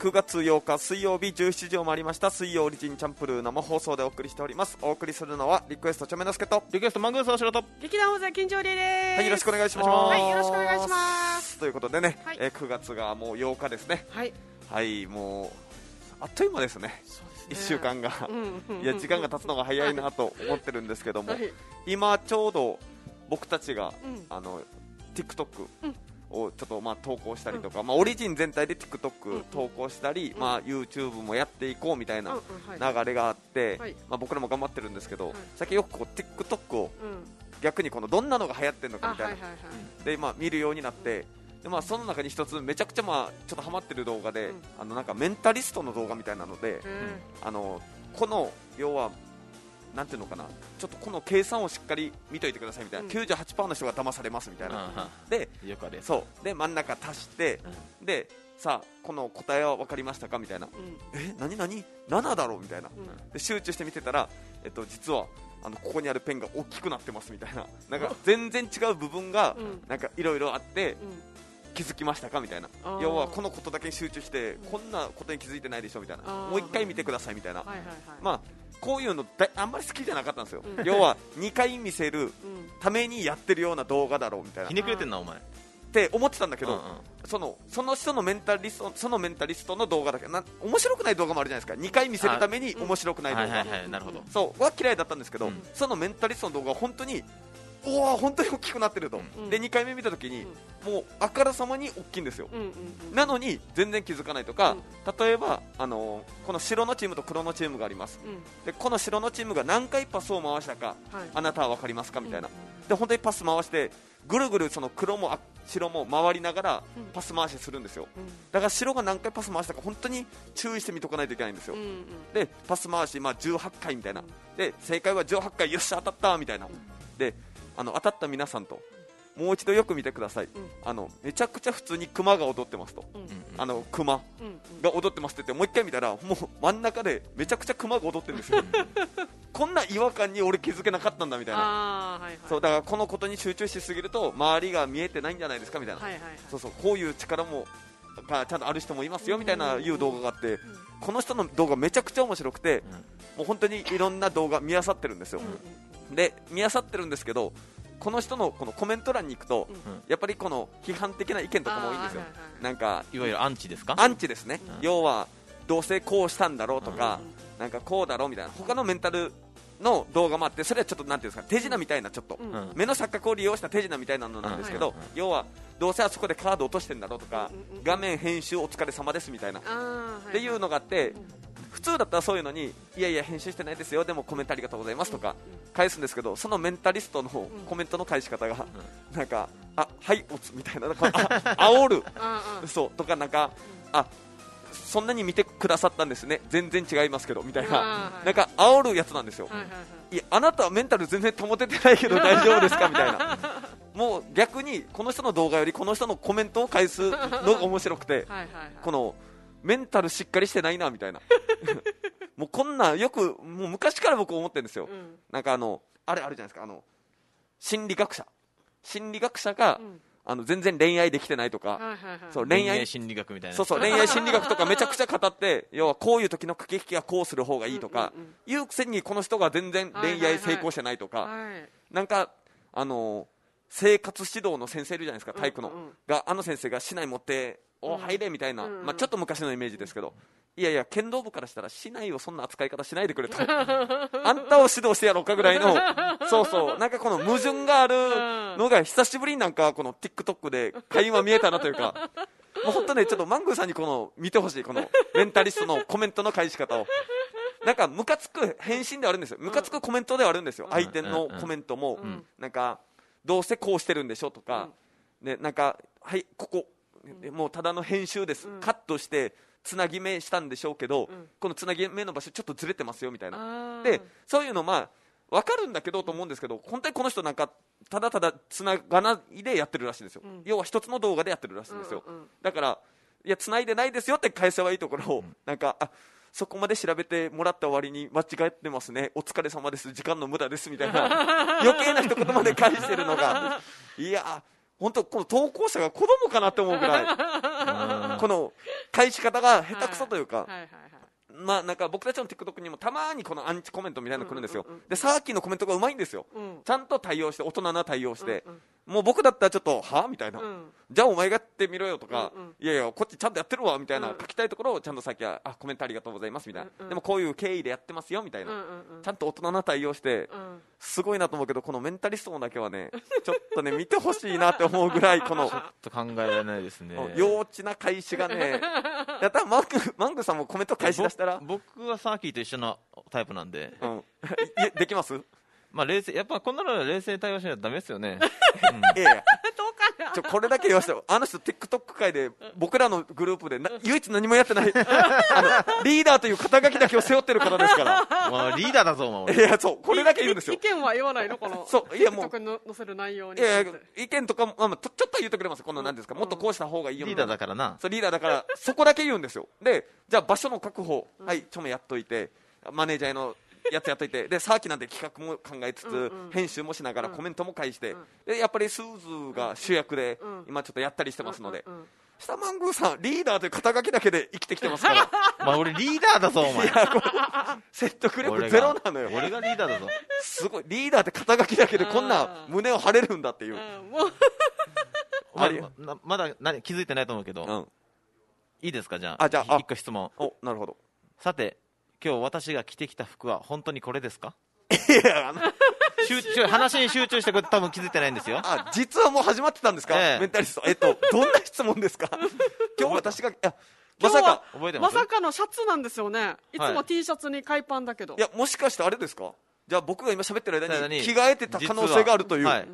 はい9月8日水曜日17時を回りました水曜オリジンチャンプルー生放送でお送りしております。お送りするのはリクエストチョメノスケとリクエストマングースおしろと劇団大勢金城理恵です。はいよろしくお願いします。はい、よろしくお願いします。ということでね、はい。えー9月がもう8日ですね。はい。はいもうあっという間ですね。1週間が、いや時間が経つのが早いなと思ってるんですけども、はい。今ちょうど僕たちが、うん。あの TikTok うんをちょっとまあ投稿したりとか、まあ、オリジン全体でん TikTok 投稿したり、ん。まあ、YouTube もやっていこうみたいな流れがあって、はい。まあ、僕らも頑張ってるんですけど、はい。最近よくこう TikTok をうん。逆にこのどんなのが流行ってるのかあ、みたいな。でまあ、見るようになってで、まあ、その中に一つめちゃくちゃまあちょっとハマってる動画で、うん。あのなんかメンタリストの動画みたいなので、うんあのこの要はなんていうのかなちょっとこの計算をしっかり見といてくださいみたいな、うん。98%の人が騙されますみたいな、あでそう。で真ん中足して、でさあこの答えは分かりましたかみたいな。うん。え何何？7だろうみたいな。うん。で集中して見てたら、えっと、実はあのここにあるペンが大きくなってますみたいな。なんか全然違う部分がうん。なんかいろいろあってうん。気づきましたかみたいな。要はこのことだけに集中してこんなことに気づいてないでしょみたいな。もう一回見てくださいみたいな。まあ、こういうのだあんまり好きじゃなかったんですよ、うん。要は2回見せるうん。ためにやってるような動画だろうみたいな。っひねくれてんなお前。て思ってたんだけど、うんうん。そのその人のメンタリストそのメンタリストの動画だけな面白くない動画もあるじゃないですか。2回見せるために面白くない動画、はそうは嫌いだったんですけど、うん。そのメンタリストの動画は本当におお本当に大きくなってると、うん。で2回目見た時に、もうあからさまに大きいんですよ、うんうんうん。なのに全然気づかないとか、例えば、あのーこの白のチームと黒のチームがあります。うん。でこの白のチームが何回パスを回したかはい。あなたは分かりますかみたいな、うんで本当にパス回してぐるぐるその黒もあ白も回りながらうん。パス回しするんですよ。うん。だから白が何回パス回したか本当に注意して見とかないといけないんですよ、うんうん。でパス回し、まあ、18回みたいな、うん。で正解は18回よっしゃ当たったみたいな、であの当たった皆さんともう一度よく見てください、あのめちゃくちゃ普通にクマが踊ってますと、あのクマうん。が踊ってますって言ってもう一回見たらもう真ん中でめちゃくちゃクマが踊ってるんですよ。こんな違和感に俺気づけなかったんだみたいな。ああはいはい。そうだからこのことに集中しすぎると周りが見えてないんじゃないですかみたいな、はいはいはい。そうそうこういう力もがちゃんとある人もいますよみたいないう動画があって、この人の動画めちゃくちゃ面白くて、もう本当にいろんな動画見漁ってるんですよ、で見漁ってるんですけどこの人のこのコメント欄に行くと、うん。やっぱりこの批判的な意見とかも多いんですよ。なんかいわゆるアンチですか？アンチですね、うん。要はどうせこうしたんだろうとか、うなんかこうだろうみたいな。他のメンタルの動画もあってそれはちょっとなんていうんですか手品みたいなちょっと、目の錯覚を利用した手品みたいなのなんですけど、要はどうせあそこでカード落としてんだろうとか、画面編集お疲れ様ですみたいな。っていうのがあって、ん普通だったらそういうのにいやいや編集してないですよでもコメントありがとうございますとか返すんですけどそのメンタリストのコメントの返し方が、なんかあはいおつみたいななんかあ 煽る。そうとかなんかあそんなに見てくださったんですね。全然違いますけどみたいな。なんか煽るやつなんですよ。はいやあなたはメンタル全然保ててないけど 大丈夫ですか？みたいな。もう逆にこの人の動画よりこの人のコメントを返すのが面白くて。このメンタルしっかりしてないなみたいな。もうこんなんよくもう昔から僕思ってるんですよ、うん。なんかあのあれあるじゃないですかあの心理学者。心理学者が、うん。あの全然恋愛できてないとか、はいはいはい。そう恋愛心理学みたいな。そうそう恋愛心理学とか めちゃくちゃ語って要はこういう時の駆け引きはこうする方がいいとか、うんうんいうくせにこの人が全然恋愛成功してないとか、はい。なんかあの生活指導の先生いるじゃないですか体育の、うん。うんがあの先生が市内持ってお入れみたいな、まあ、ちょっと昔のイメージですけど、いやいや剣道部からしたら市内をそんな扱い方しないでくれと。あんたを指導してやろうかぐらいの そうそう。なんかこの矛盾があるのが久しぶりになんかこの TikTok で会話見えたなというか。もう本当ねちょっとマングーさんにこの見てほしいこのメンタリストのコメントの返し方を。なんかムカつく返信ではあるんですよ。ムカつくコメントではあるんですよ。相手のコメントも。ん。なんかどうせこうしてるんでしょとか、ね、なんかはいここもうただの編集です、カットしてつなぎ目したんでしょうけど、ん。このつなぎ目の場所ちょっとずれてますよみたいな。でそういうのまあ分かるんだけどと思うんですけど本当にこの人なんかただただつながないでやってるらしいんですよ、ん。要は一つの動画でやってるらしいんですよ、うんうんうん。だからいやつないでないですよって返せばいいところを、なんかあそこまで調べてもらった割に間違ってますね。お疲れ様です。時間の無駄です。みたいな。余計な一言まで返してるのが。いや本当この投稿者が子供かなって思うぐらい。この返し方が下手くそというか、まあなんか僕たちの TikTok にもたまにこのアンチコメントみたいなの来るんですよ、うんうんうんでさっきのコメントがうまいんですよ、うん。ちゃんと対応して大人な対応して、うんもう僕だったらちょっとは？みたいな、うん。じゃあお前がやってみろよとか、うんうん。いやいやこっちちゃんとやってるわみたいな、うん。書きたいところをちゃんとさっきはあコメントありがとうございますみたいな、うんうん。でもこういう経緯でやってますよみたいな、うんうんうん。ちゃんと大人な対応して、うん。すごいなと思うけどこのメンタリストだけはねちょっとね見てほしいなって思うぐらいこのちょっと考えられないですね。幼稚な返しがね。やったらマングマングさんもコメント返し出したら、ぼ僕はサーキーと一緒のタイプなんで、うん、いえできます？まあ、冷静やっぱこんなのは冷静に対応しないとダメですよね、いやいや。どうかな。ちょこれだけ言わせてあの人 TikTok 界で僕らのグループでな唯一何もやってない あのリーダーという肩書きだけを背負ってる方ですから。まあ、リーダーだぞお前いやそうこれだけ言うんですよ。い意見は言わないのこのそういやもう載せる内容に。いやいや意見とかも、まあまあ、ちょちょっとは言ってくれますこの何ですか。もっとこうした方がいいよリーダーだからな。そうリーダーだからそこだけ言うんですよ。でじゃあ場所の確保、はいちょめやっといて。マネージャーのやつやっといて。でサーキなんで企画も考えつつ、うんうん。編集もしながらうん。コメントも返して、ん。でやっぱりスーズが主役で、うん。今ちょっとやったりしてますので、うんうん下マングーさんリーダーという肩書きだけで生きてきてますから。まあ、俺リーダーだぞお前。説得力ゼロなのよ。俺がリーダーだぞ。すごいリーダーって肩書きだけでこんな胸を張れるんだっていう、ま あまだ何気づいてないと思うけど、うん、いいですかじゃあ。あじゃああ。一個質問。おなるほど。さて今日私が着てきた服は本当にこれですか？いやあの 集中話に集中してこれ多分気づいてないんですよ。あ実はもう始まってたんですか、ええ。メンタリスト。えっとどんな質問ですか？今日私がいやまさか。覚えてます？まさかのシャツなんですよね。い。つもはい T シャツに海パンだけど。いやもしかしてあれですか？じゃあ僕が今喋ってる間にに着替えてた可能性があるという、実は。はい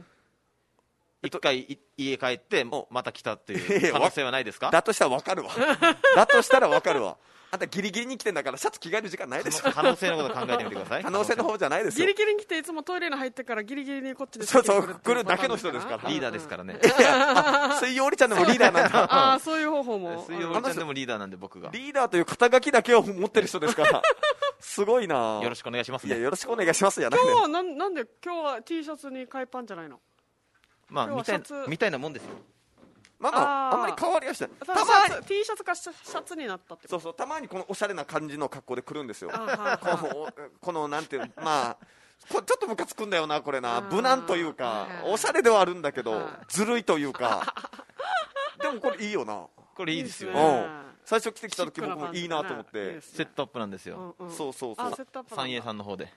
一回い家帰っておまた来たっていう可能性はないですか？だとしたらわかるわ。だとしたらわかるわ。あんたギリギリに来てんだからシャツ着替える時間ないでしょ。可能性のこと考えてみてください。可能性の方じゃないですよ。ギリギリに来ていつもトイレに入ってからギリギリにこっちでそうそう来るだけの人ですから。リーダーですからね。いやあ水曜りちゃんでもリーダーなんだ。ああそういう方法も。水曜日ちゃんでもリーダーなんで僕が。リーダーという肩書きだけを持ってる人ですから。すごいなよろしくお願いしますね。いやよろしくお願いしますじゃな今日はなんなんで今日は T シャツに海パンじゃないの？まあみたいみたいなもんですよ。まあまあんまり変わりはしない。たたまに。T シャツかシャツになったってそうそうたまにこのおしゃれな感じの格好で来るんですよ。このこのなんていうまあこちょっとムカつくんだよなこれな。無難というかはいおしゃれではあるんだけどはいずるいというか。でもこれいいよな。これいいですよ。ね。うん。最初来てきた時僕もいいなと思って。ね。セットアップなんですよ。うんうん。そうそうそう。三栄さんの方で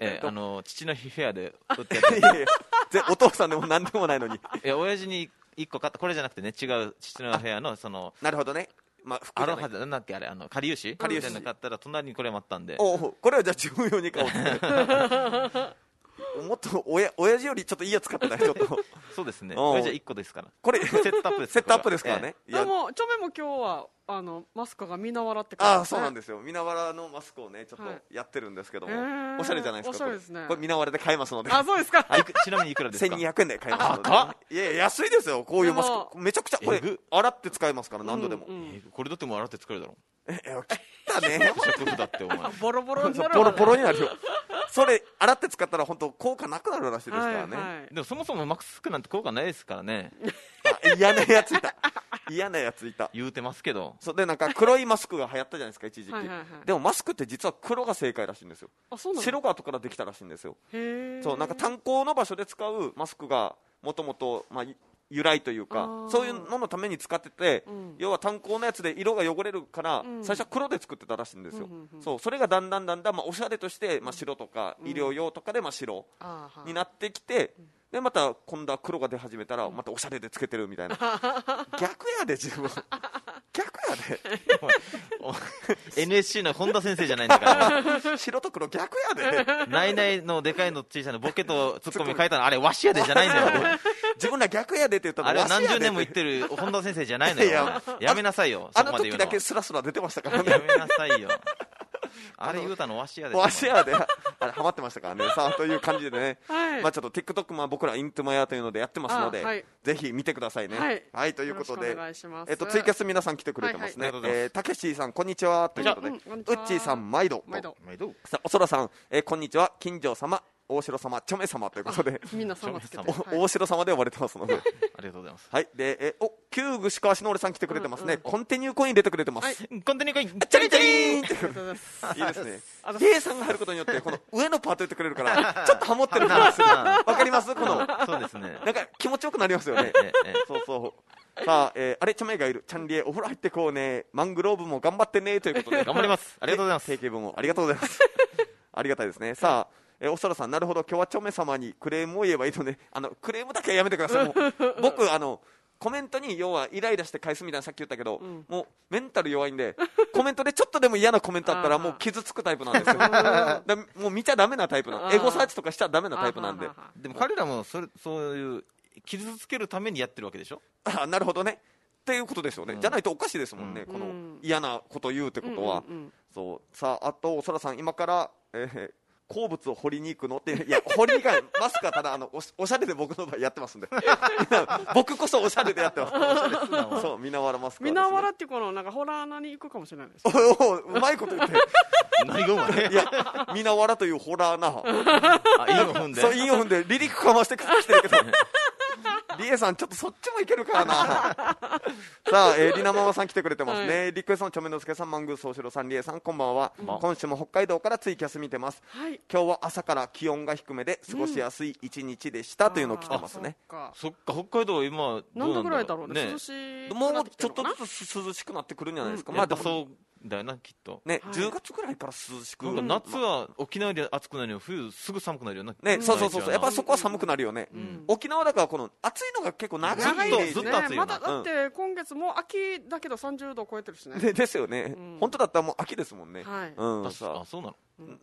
ええあの父の日フェアで売ってやった いやいやぜお父さんでも何でもないのに。いや親父に一個買った。これじゃなくてね違う父のフェアのそのなるほどね。まあ服アロハでなんだっけあれあのかりゆし。かりゆしみたいなの買ったら隣にこれもあったんで。おうこれはじゃあ自分用に買おうって もっと親親父よりちょっといいやつ買ってないちょっと。そうですね。親父は一個ですから。これセットアップです セットアップですからね、いや。でもチョメも今日はあのマスクが見習ってああそうなんでですよ。見縄らのマスクをねちょっはいとやってるんですけども、へー。おしゃれじゃないですかおしゃれですね。これこれ見縄らで買えますので。あそうですか。あいくちなみにいくらですか？1200円で買えますので。いやいや安いですよ。こういうマスク。めちゃくちゃこれ洗って使えますから何度でも、うんうん。えこれだってもう洗って作るだろ。え切ったね。食費だってお前。ボロボロになるボロボロになるよそれ洗って使ったら本当効果なくなるらしいですからね、はいはい。でもそもそもマスクなんて効果ないですからね。あ嫌なやついた。嫌なやついた。言うてますけど。そうでなんか黒いマスクが流行ったじゃないですか一時期、はいはいはい。でもマスクって実は黒が正解らしいんですよ。あそうなの？白が後からできたらしいんですよ。そうなんか炭鉱の場所で使うマスクがもともとまあい由来というかそういうののために使ってて、うん。要は炭鉱のやつで色が汚れるから、うん。最初は黒で作ってたらしいんですよ、うんそうそれがだんだんだんだん、まあ、おしゃれとして、まあ、白とか医療用とかでまあ白になってきて、でまた今度は黒が出始めたらまたおしゃれでつけてるみたいな。逆やで自分逆や お NSC の本田先生じゃないんだから。で 白と黒逆やで。ナイナイのでかいの小さいのボケとツッコミ書いたのあれわしやでじゃないんだよ。自分ら逆やでって言ったらあれは何十年も言ってる本田先生じゃないのよ。いややめなさいよ。あのそこまで言うの時だけスラスラ出てましたからね。やめなさいよあれ言うたのわしやで。わしやで、あれ、ハマってましたからね。さあ、という感じでね、はい。まあちょっと TikTok も僕らイントマヤというのでやってますので、あはい。ぜひ見てくださいね。はい。ということで。よろしくお願いします。えっと、ツイキャス皆さん来てくれてますね。はいはい。えーたけしさん、こんにちは。ということで、うっちーさん、毎度。毎度毎度さあおそらさん、えーこんにちは。金城様、大城様、ちょめ様ということで、みんな様つけて。大城様で呼ばれてますので。ありがとうございます。はい。で、えーお、旧串川市の俺さん来てくれてますね、うんうんコンティニューコイン入れてくれてます、はい。コンテニコイン、チャリンチャリンいいいですね。あの K さんが入ることによってこの上のパート言ってくれるから ちょっとハモってる感じする。わかります？この。そうですね。なんか気持ちよくなりますよね。ええそうそうさあ、えーあれちゃまいがいる。チャンリエお風呂入ってこうね。マングローブも頑張ってね。ということで。頑張ります。ありがとうございます。定型文を。ありがとうございます。ありがたいですね。さあえーおそらさん、なるほど、今日はチョメ様にクレームを言えばいいので、あのクレームだけはやめてください、もう 僕あの、コメントに要はイライラして返すみたいなさっき言ったけど、ん。もうメンタル弱いんで、コメントでちょっとでも嫌なコメントあったら、もう傷つくタイプなんですよ、だもう見ちゃだめなタイプなエゴサーチとかしちゃだめなタイプなんで、でも彼らもそれそういう傷つけるためにやってるわけでしょ？あなるほどね。っていうことですよね、うん。じゃないとおかしいですもんね、うん。このうん嫌なこと言うってことは。うんうんうんそう。さあ、あと、そらさん、今から、えー鉱物を掘りに行くのって、いや、掘りに行かない、マスクはただあのおし、おしゃれで僕の場合やってますんで、僕こそおしゃれでやってます、そう、みなわらマスクね、みなわらっていうこのなんかホラー穴に行くかもしれないです。おおうまいこと言って、何がうまいいや、みなわらというホラーな、あ、いいの踏んで。そう、インオフで離陸かましてきてるけど、リエさん、ちょっっとそっちもいけるからな。さあ、えー、りなママさん来てくれてますね。はリクエストのちょめのすけさん、マングー総四郎さん、リエさん、こんばんは。んばんは今週も北海道からツイキャス見てます。はい今日は朝から気温が低めで過ごしやすい一日でした、というのを来てますね。あそっか、北海道今どうなん何度ぐらいだろうねね涼しくもうちょっとずつ涼しくなってくるんじゃないですか。ままあ、でもあそうだよな、きっと。ね、はい。10月ぐらいから涼しく。なんか夏は沖縄で暑くなるよ、冬すぐ寒くなるよな。ね、ん。そうそうそうそう、やっぱそこは寒くなるよね。ん。沖縄だからこの暑いのが結構長い。ですね。ずっと暑いよな。まだだって今月もう秋だけど30度超えてるしね。でですよね、うん。本当だったらもう秋ですもんね。はい。うん、あさあ、そうなの？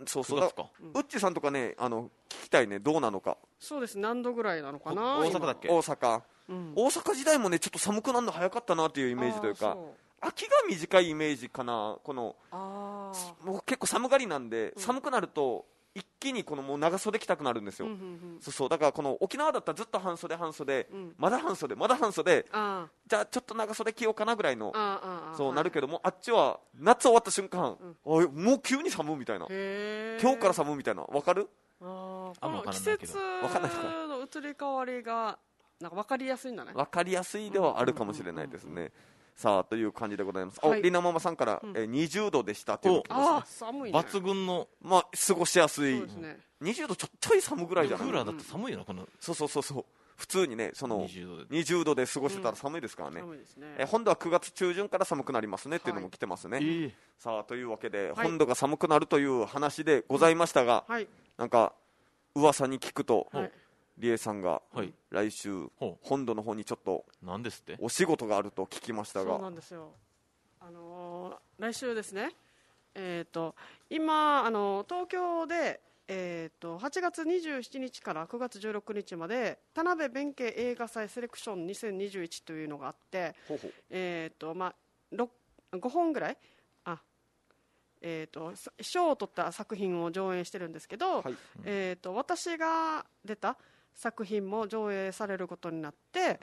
そうそう。9月か。ウッチさんとかね、あの聞きたいね、どうなのか、そうです何度ぐらいなのかな大阪だっけ？大阪、うん。大阪時代もね、ちょっと寒くなるの早かったなというイメージというか。あー、そう秋が短いイメージかな、この僕、結構寒がりなんで、うん。寒くなると、一気にこのもう長袖着たくなるんですよ、うんうんうん。そうそう。だからこの沖縄だったらずっと半袖、半袖、うん。まだ半袖、まだ半袖、あじゃあちょっと長袖着ようかなぐらいのそうなるけども、あっちは夏終わった瞬間、おいもう急に寒いみたいな、今日から寒いみたいな、わかる？あこの季節わかんないの移り変わりがなんか分かりやすいんだね。分かりやすいではあるかもしれないですね。さあという感じでございます。お、はい。りなママさんから、うん。えー20度でしたというのが来てますね。ああ寒いね抜群のまあ過ごしやすそういですね。20度ちょちょい寒ぐらいじゃない？クーラーだって寒いよな、このそうそうそうそう。普通にねその20度で。20度で過ごしてたら寒いですからね、寒いですね。えー本土は9月中旬から寒くなりますねっていうのも来てますね、ええ。さあというわけで、はい。本土が寒くなるという話でございましたが、はい。なんか噂に聞くと、はいりえさんがはい。来週ほ本土の方にちょっとなんですって？お仕事があると聞きましたそうながんですよ。あのー来週ですね。えっ、と今あの東京でえー、と8月27日から9月16日まで田辺弁慶映画祭セレクション2021というのがあって、ほうほう。えーとまあ、ろ5本ぐらい？あ、えー、とさ賞を取った作品を上演してるんですけど、はい。えー、と私が出た作品も上映されることになって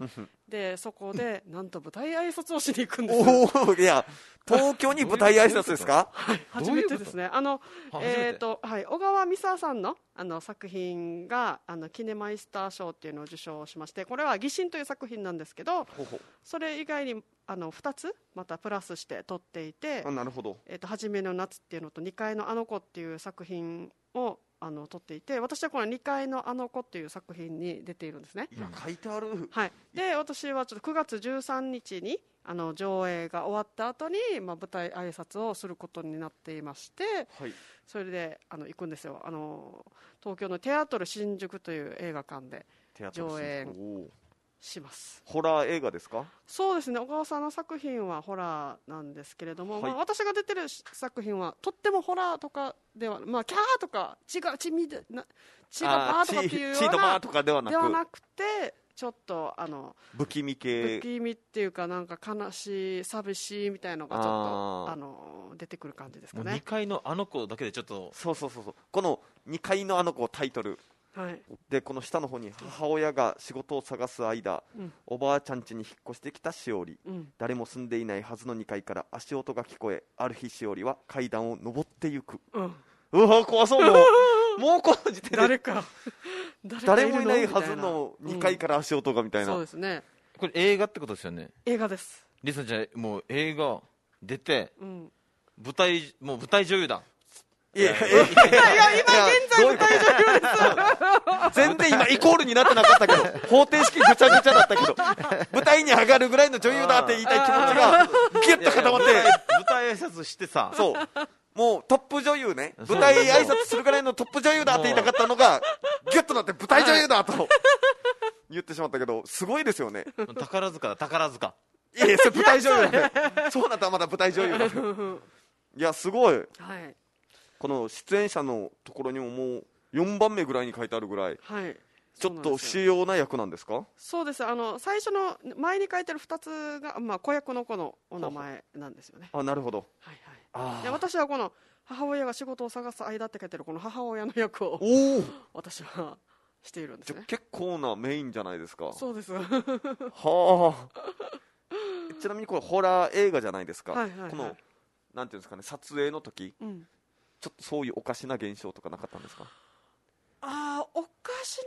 でそこでなんと舞台挨拶をしに行くんですよ。おおいや東京に舞台挨拶ですか？初めてですね。あのえーとはい、小川美沙さんのあの作品があのキネマイスター賞っていうのを受賞しましてこれは「疑心」という作品なんですけどそれ以外にあの2つまたプラスして撮っていてあなるほど「えー、と初めの夏」っていうのと「2階のあの子」っていう作品をあの撮っていて私はこの「2階のあの子」っていう作品に出ているんですね。いや書いてある。はい、で私はちょっと9月13日にあの上映が終わった後に、まあ、舞台挨拶をすることになっていましてはい。それであの行くんですよ。あの東京のテアトル新宿という映画館で上演おーします。ホラー映画ですか？そうですね。小川さんの作品はホラーなんですけれども、はい。まあ、私が出てる作品はとってもホラーとかではまあキャーとか血が血みでな血がバーとかっていうようなとかではなく。ではなくてちょっとあの不気味不系気味っていうかなんか悲しい寂しいみたいのがちょっとあの出てくる感じですかね。2階のあの子だけでちょっと、そうそうそうそう。この2階のあの子タイトルはい。でこの下の方に母親が仕事を探す間、うん。おばあちゃん家に引っ越してきたしおりうん。誰も住んでいないはずの2階から足音が聞こえある日しおりは階段を登ってゆく。うん。うわ怖そうもう。もうこの時点で。誰か誰もいないはずのいな。2階から足音がみたいな、そうですね。これ映画ってことですよね？映画です、リサちゃんもう映画出てうん、舞台もう舞台女優だいやいや今現在舞台女優です。全然今イコールになってなかったけど方程式ぐちゃぐちゃだったけど舞台に上がるぐらいの女優だって言いたい気持ちがギュッと固まって舞台挨拶してさそうもうトップ女優ね舞台挨拶するぐらいのトップ女優だって言いたかったのがギュッとなって舞台女優だと言ってしまったけどすごいですよね宝塚だ宝塚いやいやそれ舞台女優だねそうなったらまだ舞台女優だよいやすごいはいこの出演者のところにももう4番目ぐらいに書いてあるぐらいはい。ちょっと主要な役なんですか？そうです。あの最初の前に書いてる2つが、まあ、子役の子のお名前なんですよね。あなるほど。はいはい。私はこの母親が仕事を探す間って書いてるこの母親の役をおお私はしているんですね。結構なメインじゃないですか。そうです。はあ。ちなみにこれホラー映画じゃないですか、はいはいはい。このなんていうんですかね撮影の時？うんちょっとそういうおかしな現象とかなかったんですか？ああおかしな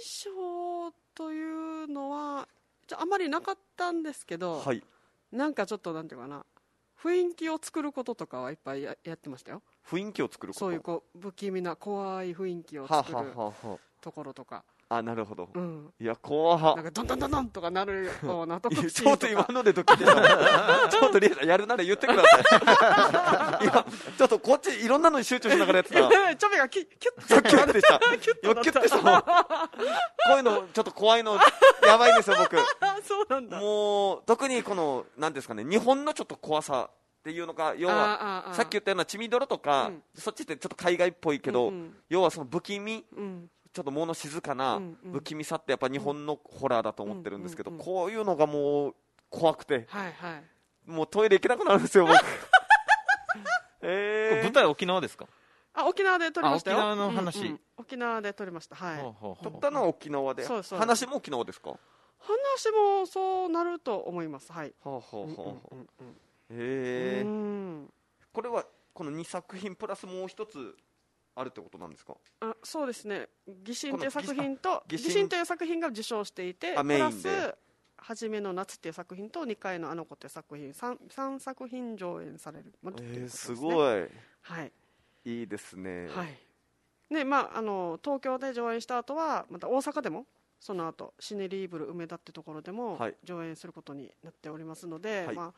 現象というのはじゃああまりなかったんですけど、はい。なんかちょっとなんていうかな雰囲気を作ることとかはいっぱいややってましたよ。雰囲気を作ること？そういうこう不気味な怖い雰囲気をはあ、作るところとか、あ、あなるほど、うん、いや怖はなんかドンドンドンドンとかなるようなとちょっと今のでドキッとした。ちょっとリエさんやるなら言ってください。今ちょっとこっちいろんなのに集中しながらやってた。らチョメがキュッキュッキュッてしたキュッとなっ今キュッてした。もんこういうのちょっと怖いのやばいですよ僕。た そうなんだ。もう特にこの何ですかね日本のちょっと怖さっていうのが要はさっき言ったような血みどろとか、うん。そっちってちょっと海外っぽいけど、うんうん。要はその不気味うんちょっと物静かな不気味さってやっぱ日本のホラーだと思ってるんですけど、うんうんうん。こういうのがもう怖くて。はいはい。もうトイレ行けなくなるんですよ僕。え舞台沖縄ですか？あ沖縄で撮りました沖縄の話。うんうん沖縄で撮りました。はい。ほうほうほう。撮ったのは沖縄で。そうそう話も沖縄ですか？は話もそうなると思います。はい。あ、はあはあはあへえうん。これはこの2作品プラスもう一つあるってことなんですか？あそうですね「疑心」という作品と「疑心疑心」という作品が受賞していてプラス「はじめの夏」っていう作品と「2階のあの子」っていう作品 3, 三作品上演されるえー、すすごい。はい。いいですね。はい。ねまあ、あの東京で上演した後はまた大阪でもその後シネリーブル梅田ってところでもはい。上演することになっておりますので、はい。まあ、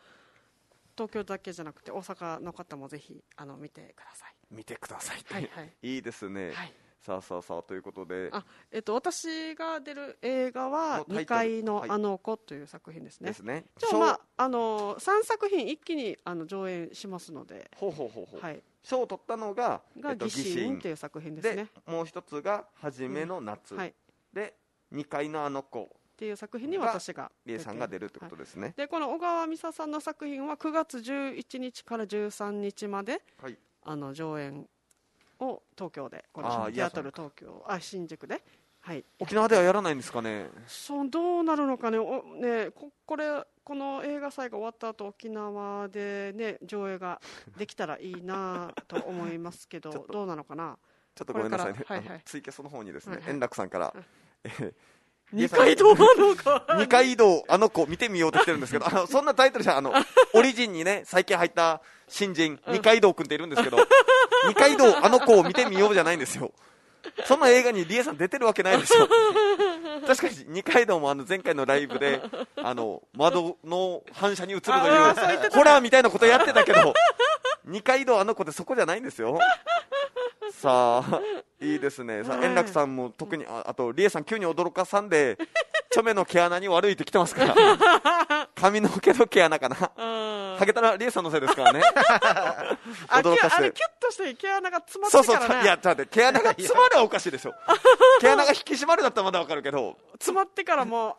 東京だけじゃなくて大阪の方もぜひあの見てください。見てください、はいはい。いいですね、はい。さあさあさあということで。あえっと、私が出る映画は「のタイトル2階のはい。あの子」という作品ですね。ですね。じゃあ、まあ、あの3作品一気にあの上演しますので、ほうほうほうほう。はい、賞を取ったのがが「疑心」という作品ですでね。もう一つが「はじめの夏」はい、っで2階のあの子ていう作品に私がリエさんが出るってことはいですね。でこの小川美沙さんの作品は9月11日から13日まではい、あの上演を東京でこのテアトル東京あ新宿で、はい、沖縄ではやらないんですかね？そうどうなるのかね？おねここれこの映画祭が終わった後沖縄でね上映ができたらいいなと思いますけど どうなのかな？ちょっとごめんなさいね、はいはい。ツイキャスの方にですね、はいはい。円楽さんから、えー 二階堂なのか二階堂あの子見てみようと来てるんですけど、あのそんなタイトルじゃ、あの、オリジンにね、最近入った新人、二階堂くんっているんですけど、二階堂あの子を見てみようじゃないんですよ。そんな映画にリエさん出てるわけないですよ。確かに二階堂もあの前回のライブで、あの、窓の反射に映るという、ホラーみたいなことやってたけど、二階堂あの子ってそこじゃないんですよ。さあ、いいですね。さ円楽さんも特に、ああと、リエさん急に驚かさんで、チョメの毛穴に悪いってきてますから。髪の毛の毛穴かな。うんハゲたらリエさんのせいですからね。あ驚かせてきあれキュッとして毛穴が詰まってそうそうそう。からねいや、ちょっと待って、毛穴が詰まるはおかしいでしょ。毛穴が引き締まるだったらまだわかるけど、詰まってからもう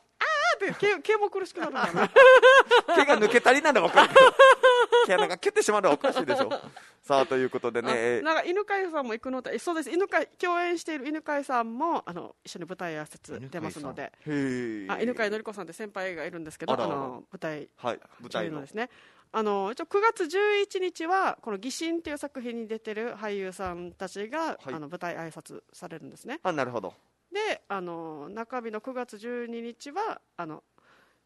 って毛毛も苦しくなるんだよね。毛が抜けたりなんでわかるけど、毛穴がキュッて締まるはおかしいでしょ。さあ、ということでね、なんか犬飼さんも行くのでそうです。犬飼共演している犬飼さんもあの一緒に舞台挨拶出ますので。あ犬飼のり子さんって先輩がいるんですけどあの舞台。はい、舞台の。で。すね。あの一応9月11日はこの「疑心」っていう作品に出てる俳優さんたちが、はい。あの舞台挨拶されるんですね。あ、なるほど。であの中日の9月12日はあの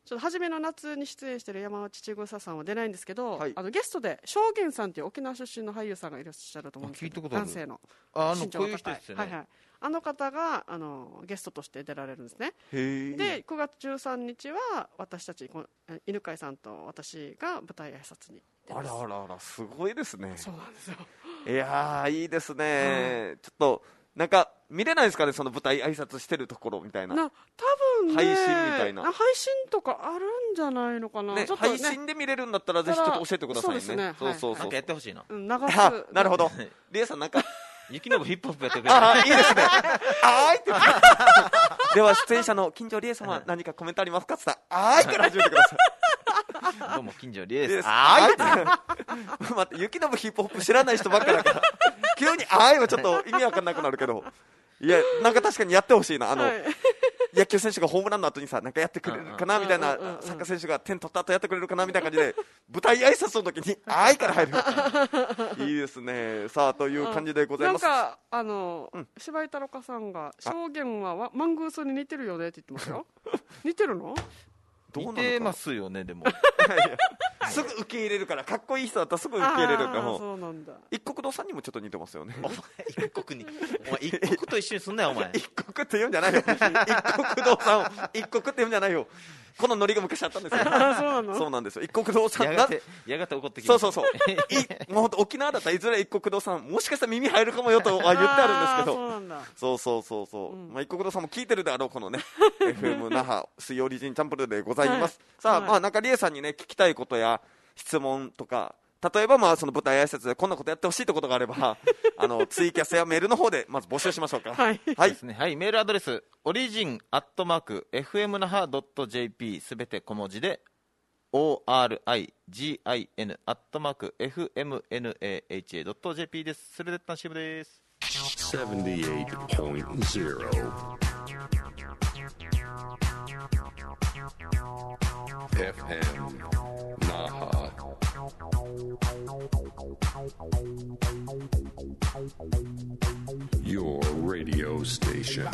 ちょっと初めの夏に出演してる山内千草さんは出ないんですけど、はい。あのゲストで証言さんっていう沖縄出身の俳優さんがいらっしゃると思うんですけど男性の。ああの身長が高い。ね、はいはい、あの方があのゲストとして出られるんですね。で9月13日は私たちこ犬飼さんと私が舞台挨拶に出あらあらあらすごいですね。そうなんですよ。いやーいいですね、ちょっとなんか見れないですかねその舞台挨拶してるところみたいな。な多分ね配信みたいな。あ配信とかあるんじゃないのかな、ねちょっとね。配信で見れるんだったらぜひちょっと教えてくださいね。そうねそうそうそう。なんかやってほしいなうん流すあなるほど。リエさんなんか。雪のヒップホップやってくれああいいですね。あーいって。では出演者の金城理恵様何かコメントありますかって言ったらあーいから始めてください どうも近所リエでです。すあー。い。待って雪のヒップホップ知らない人ばっかだから。急にあーいはちょっと意味わかんなくなるけど。いやなんか確かにやってほしいな。あの、はい。野球選手がホームランの後にさなんかやってくれるかなみたいなサッカー選手が点取った後やってくれるかなみたいな感じで舞台挨拶の時に「あーい」から入る。いいですね。さあという感じでございます。なんかあの、うん。柴井太郎さんが証言はわマングースに似てるよねって言ってますよ。似てるの？どうなの似てかますよねでも。すぐ受け入れるからかっこいい人だったらすぐ受け入れるかも。うそうなんだ。一国堂さんにもちょっと似てますよね。お前一国に。お前一国と一緒にすんなよお前。一国って言うんじゃないよ。一国堂さんを一国って言うんじゃないよこのノリが昔あったんですよ。あそうなんですよ。一国堂さんが。てやがて怒ってきそうますそうそう。い もう本当沖縄だったらいずれ一国堂さんもしかしたら耳入るかもよとあ言ってあるんですけど。そうなんだ。そうそうそうそう、うん。まあ、一国堂さんも聞いてるであろうこのね FM 那覇水曜リジンチャンプルーでございます、さあ、はい。まあ中理恵さんにね聞きたいことや質問とか例えばまあその舞台挨拶でこんなことやってほしいってことがあれば あのツイキャスやメールの方でまず募集しましょうか。はい。はい。ですね。はいメールアドレスオリジンアットマーク FM 那覇 .jp すべて小文字で origin アットマーク FMNAHA.jp です。それで単支部です。78.0 FM Naha. Your radio station.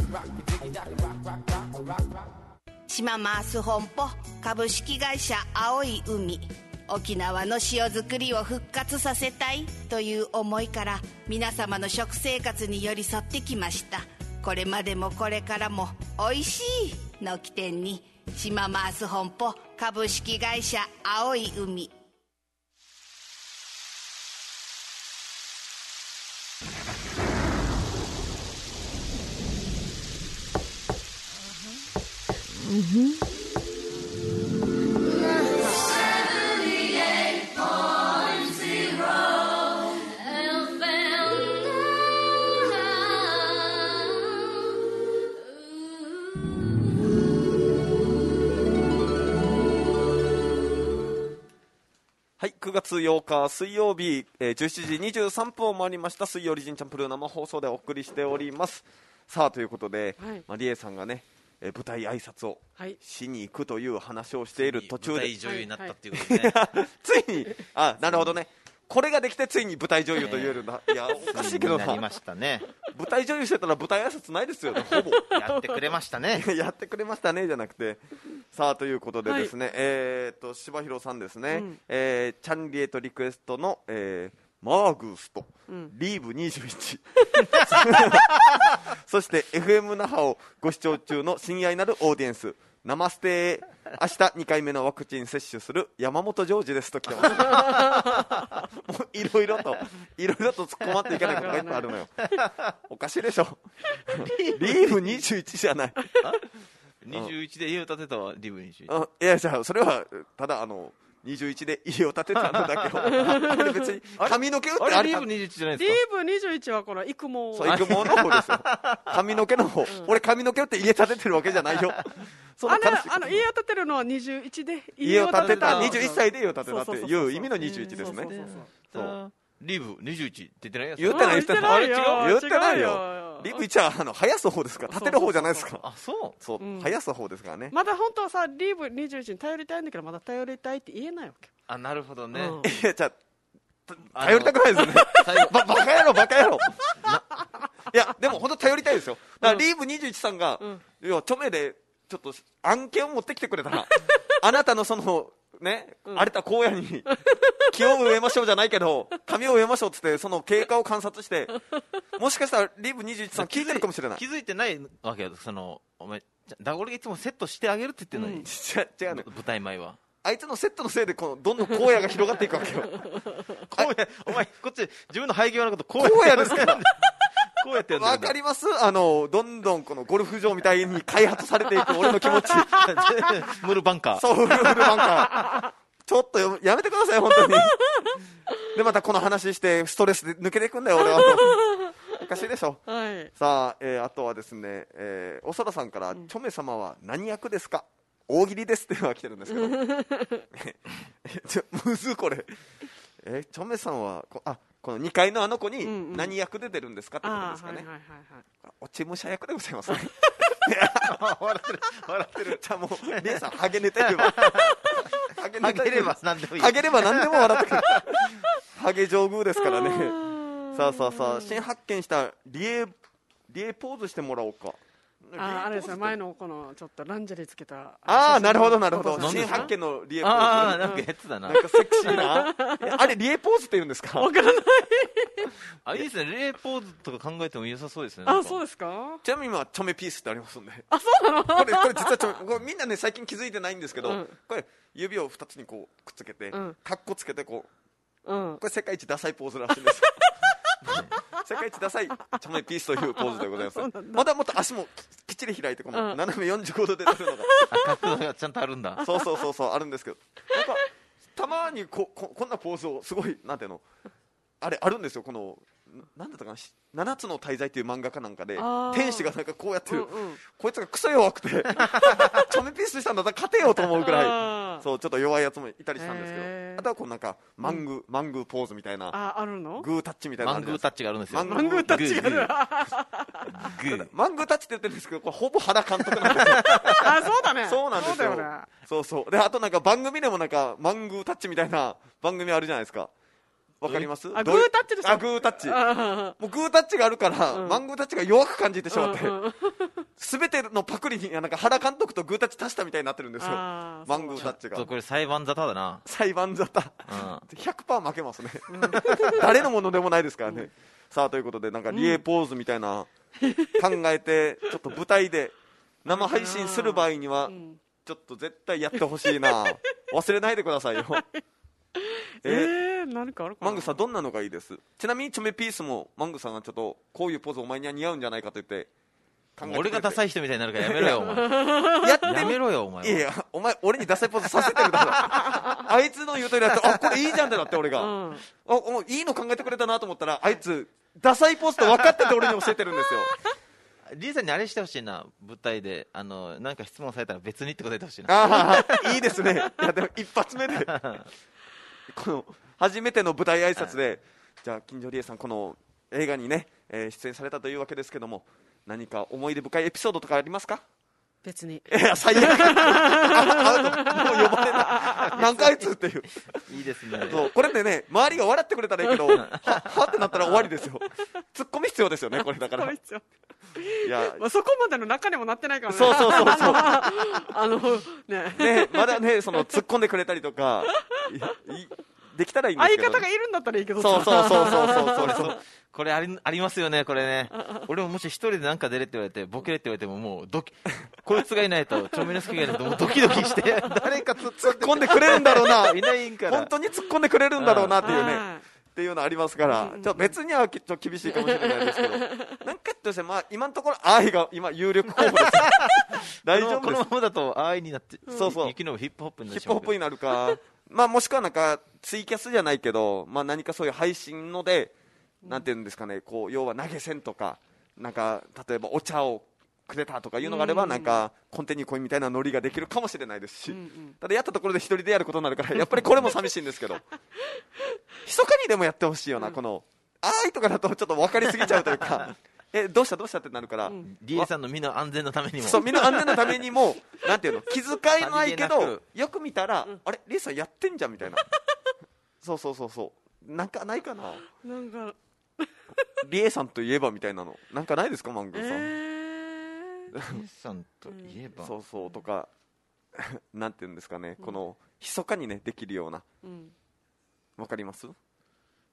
島マース本舗株式会社青い海沖縄の塩作りを復活させたいという思いから皆様の食生活に寄り添ってきましたこれまでもこれからも「おいしい」の起点に島マース本舗株式会社青い海。はい、9月8日水曜日、えー17時23分を回りました水曜リジンチャンプルー生放送でお送りしております。さあということで、はい。まあ、リエさんがね、えー舞台挨拶をはい。しに行くという話をしている途中で。舞台女優になったっていうことでね、ついにあなるほどねこれができてついに舞台女優と言えるんだ、いやおかしいけどな。なりましたね。舞台女優してたら舞台挨拶ないですよね ほぼ。やってくれましたね。やってくれましたねじゃなくて。さあということでですね、えーっと柴弘さんですね、うん。えーチャンリエとリクエストの、えーマーグースと、ん。リーブ21 そして FM 那覇をご視聴中の親愛なるオーディエンスナマステ明日2回目のワクチン接種する山本ジョージですと来てます。もういろいろといろいろと突っ込まっていけないことがいっぱいあるのよ。おかしいでしょ。リーブ。21じゃない。21で家を建てたわリブ21あいやじゃあそれはただあの21で家を建てたのだけを あれ別に髪の毛打ってあれ？リブ21じゃないリですーブ21はこの育毛そう育毛の方ですよ。髪の毛の方、俺髪の毛打って家建ててるわけじゃないよ。の悲しいあの家を建てるのは21で家を建てたの21歳で家を建てた。っていう意味の21ですねそうそうそうそうかリブ21って言ってないやつ。言ってない言ってないあ言ってないよ言ってない違うよ。よリブ1はあの生やす方ですか？ら建てる方じゃないですか？あそう。そううん。生やす方ですからね。まだ本当はさリーブ21に頼りたいんだけどまだ頼りたいって言えないわけ。あなるほどね、うん。いやじゃ頼りたくないですよね。バカ野郎バカ野郎。いやでも本当頼りたいですよ。だからリーブ21さんが、うん。いや著名でちょっと案件を持ってきてくれたら あなたのそのね、荒れた荒野に 木を植えましょうじゃないけど紙を植えましょうっつってその経過を観察してもしかしたらリブ21さん聞いてるかもしれない。気づいてないわけよ。そのお前だ俺がいつもセットしてあげるって言ってるのに、違う違うね舞台前は。あいつのセットのせいでこのどんどん荒野が広がっていくわけよ。こうやお前こっち自分の背景のこと荒野ですからこうやってやわかります？あのどんどんこのゴルフ場みたいに開発されていく俺の 気持ち ムルバンカーそう、フルバンカー。ちょっとよやめてください、本当に。で、またこの話して、ストレスで抜けていくんだよ、俺は。おかしいでしょ。はいさあ、えーあとはですね、えー、おそらさんから、チョメ様は何役ですか？大喜利ですっていうのが来てるんですけど。えちょむずこれ。えーチョメさんは、こあ、この2階のあの子に何役で出るんですかってことあですかね。落ち武者役でございますね。笑ってる笑ってるじゃあもう、リエさん、ハゲ寝てれば。ハゲあげれば何でもいいハゲれば何でも笑ってくる。ハゲ上宮ですからね。さあさあさあ、新発見したリエ、リエポーズしてもらおうか。ああれですよ前の。のこのちょっとランジェリーつけたああ、なるほど、なるほど。新発見のリエポーズ。ああなんかやつだな。なんかセクシーな。え あれ、リエポーズって言うんですか？わからない。あいいですね。レイポーズとか考えても良さそうですねあそうでですか？ちなみに今、チョメピースってありますんで。あそうなの？これ、これ実はチョメ、これみんなね、最近気づいてないんですけど、うん。これ、指を二つにこう、くっつけて、うん。カッコつけて、こう、うん。これ世界一ダサいポーズらしいんです世界一ダサいチョメピースというポーズでございます。まだもっと足もきっちり開いてこのうん。斜め45度で出るのが、角度がちゃんとあるんだ。そうそうそうそうあるんですけど。なんかたまにこここんなポーズをすごいなんていうのあれあるんですよこのななんだったかな？し七つの大罪っていう漫画かなんかで天使がなんかこうやってる、うんうん。こいつがクソ弱くてチョメピースしたんだったら勝てようと思うくらいそうちょっと弱いやつもいたりしたんですけど。あとはこうなんかマング、マングーポーズみたいなああるの？グータッチみたいなマングータッチがあるんですよ。マングータッチがある。マングータッチって言ってるんですけどこれほぼ原監督なんですよ。あそうだね。そうなんですよ。そうだよね。そうそう。であとなんか番組でもなんかマングータッチみたいな番組あるじゃないですかわかります？あグータッチですあグータッチ。もあうグータッチがあるから、うん。マングータッチが弱く感じてしまって、うんうん全てのパクリになんか原監督とグータッチ足したみたいになってるんですよ。マングータッチが。ちょっとこれ裁判沙汰だな。裁判沙汰。うん。100%負けますね、誰のものでもないですからね、さあということでなんかリエポーズみたいな考えてちょっと舞台で生配信する場合にはん。ちょっと絶対やってほしいな。忘れないでくださいよ。ええー、何かあるかな？マングさんどんなのがいいです？ちなみにチョメピースもマングさんがちょっとこういうポーズお前には似合うんじゃないかと言って考えてくれて。俺がダサい人みたいになるからやめろよお前。やってやめろよお前いやいやお前俺にダサいポーズさせてるだろあいつの言うとおりだってあこれいいじゃんってなって俺が、うん。あおいいの考えてくれたなと思ったらあいつダサいポーズと分かってて俺に教えてるんですよ。リーさんにあれしてほしいな舞台で。あのなんか質問されたら別にって答えてほしいな。ああいいですね。いやでも一発目で。この初めての舞台挨拶でじゃあ金城理恵さんこの映画にね、えー出演されたというわけですけども何か思い出深いエピソードとかありますか？別に。いや最悪。あもう呼ばれない何かあいつっていう。いいですね。そうこれでね周りが笑ってくれたらいいけどははってなったら終わりですよ。ツッコミ必要ですよねこれだから。いや。まあ、そこまでの中にもなってないからね。そうそうそうそう。あのね。ねまだねその突っ込んでくれたりとかいいできたらいいんですけど。相方がいるんだったらいいけど。そうそうそうそうそうこれそう。これありありますよねこれね。俺ももし一人でなんか出れって言われてボケれって言われてももうドキこいつがいないとチョメノスキがいないともうドキドキして 誰か突っ込んでくれるんだろうな。いないんから本当に突っ込んでくれるんだろうなっていうね。はっていうのありますから、ちょ別にはきっと厳しいかもしれないですけど、なんかとしてまあ今のところ愛が今有力候補です。大丈夫このままだと愛になってそうそう。雪のヒップホップになヒッってしまうプホップになるか、まあもしくはなんかツイキャスじゃないけど、まあ何かそういう配信ので、なんていうんですかね、こう要は投げ銭とか、なんか例えばお茶をくれたとかいうのがあれば、うん。なんかコンテニコインみたいなノリができるかもしれないですし、ただやったところで一人でやることになるから、やっぱりこれも寂しいんですけど、密かにでもやってほしいよな、この、愛とかだとちょっと分かりすぎちゃうというか、え、どうしたどうしたってなるから、リエさんの身の安全のためにも。そう、みんな安全のためにも、なんていうの、気遣いないけどよく見たら、あれ、リエさんやってんじゃんみたいな。そうそうそうそう。なんかないかな？なんか。リエさんといえばみたいなの。なんかないですか、マングえーさん。ー、姉さんといえば、そうそうとか なんていうんですかね、この密かにねできるような。うん。わかります？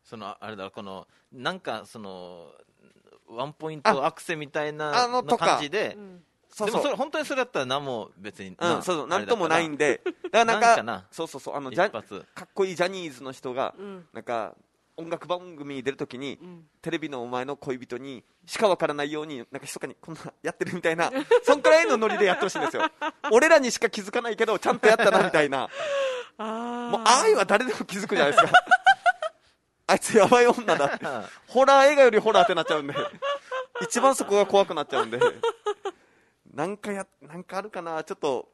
そのあれだこのなんかそのワンポイントアクセみたいなのあのとか。感じで。うん。そうそう。でもそれ本当にそれだったら何も別に、うん、まあそうそう。あれなんともないんで。だからなんかそうそうそう。あのかっこいいジャニーズの人が、うん。なんか音楽番組に出るときに、うん。テレビのお前の恋人にしかわからないようになんか密かにこんなやってるみたいなそんくらいのノリでやってほしいんですよ。俺らにしか気づかないけどちゃんとやったなみたいな。あー。もう愛は誰でも気づくじゃないですかあいつやばい女だって。ホラー映画よりホラーってなっちゃうんで。一番そこが怖くなっちゃうんで。なんかやなんかあるかな。ちょっと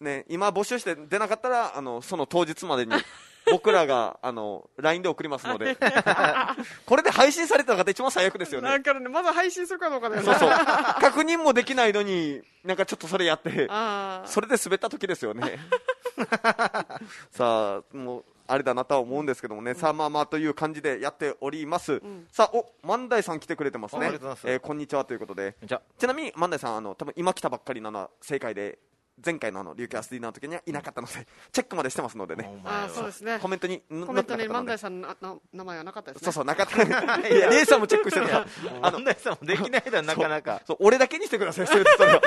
ね今募集して出なかったらあのその当日までに 僕らがあの LINE で送りますので。これで配信されたのが一番最悪ですよね。なんかねまだ配信するかどうかだよね。そうそう。確認もできないのになんかちょっとそれやってそれで滑った時ですよね。さあもうあれだなとは思うんですけどもね、さあまあまあという感じでやっております、ん。さあお万代さん来てくれてますね。あありがとうございます。えーこんにちはということで。じゃちなみに万代さんあの多分今来たばっかりなのは正解で前回のあの琉球アスリーナの時にはいなかったので チェックまでしてますのでね。あーそうですね。コメントにコメントに万代さんの名前はなかったですね。そうそうなかった。いやレイさんもチェックしてるからあのさんもできないだろなかなか。そう俺だけにしてくださいそれそれは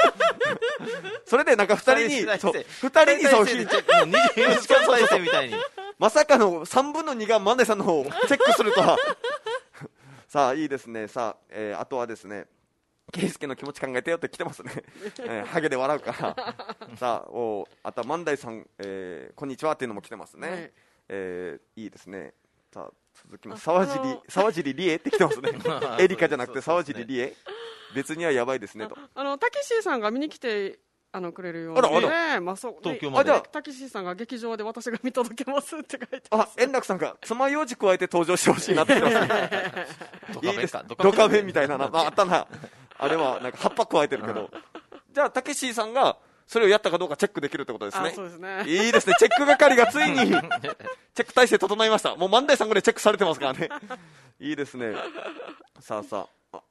それでなんか二人にそう二人にそうチェック。もう24時間再生みたいにまさかの3分の2が万代さんの方を チェックするとは。さあいいですね。さあ、えーあとはですね圭介の気持ち考えてよって来てますね、えーハゲで笑うから。さあおあとは万代さん、えーこんにちはっていうのも来てますね、はい。えーいいですね。さあ続きます。あ沢尻沢尻理恵って来てますね。エリカじゃなくて沢尻理恵別にはやばいですねと。あのたけしさんが見に来てあのくれるように。あらまあそう。東京まで。あじゃあ。たけしさんが劇場で私が見届けますって書いてあます。円楽さんが爪楊枝加えて登場してほしいなって。言ってますねドいいですカベンか？ドカベンみたいなな、まあ、あったな。あれはなんか葉っぱ加えてるけど。じゃあたけしさんがそれをやったかどうかチェックできるってことですあねそうですね。いいですね。チェック係がついに チェック体制整いました。もう万代さんぐらいチェックされてますからね。いいですね。さあさああ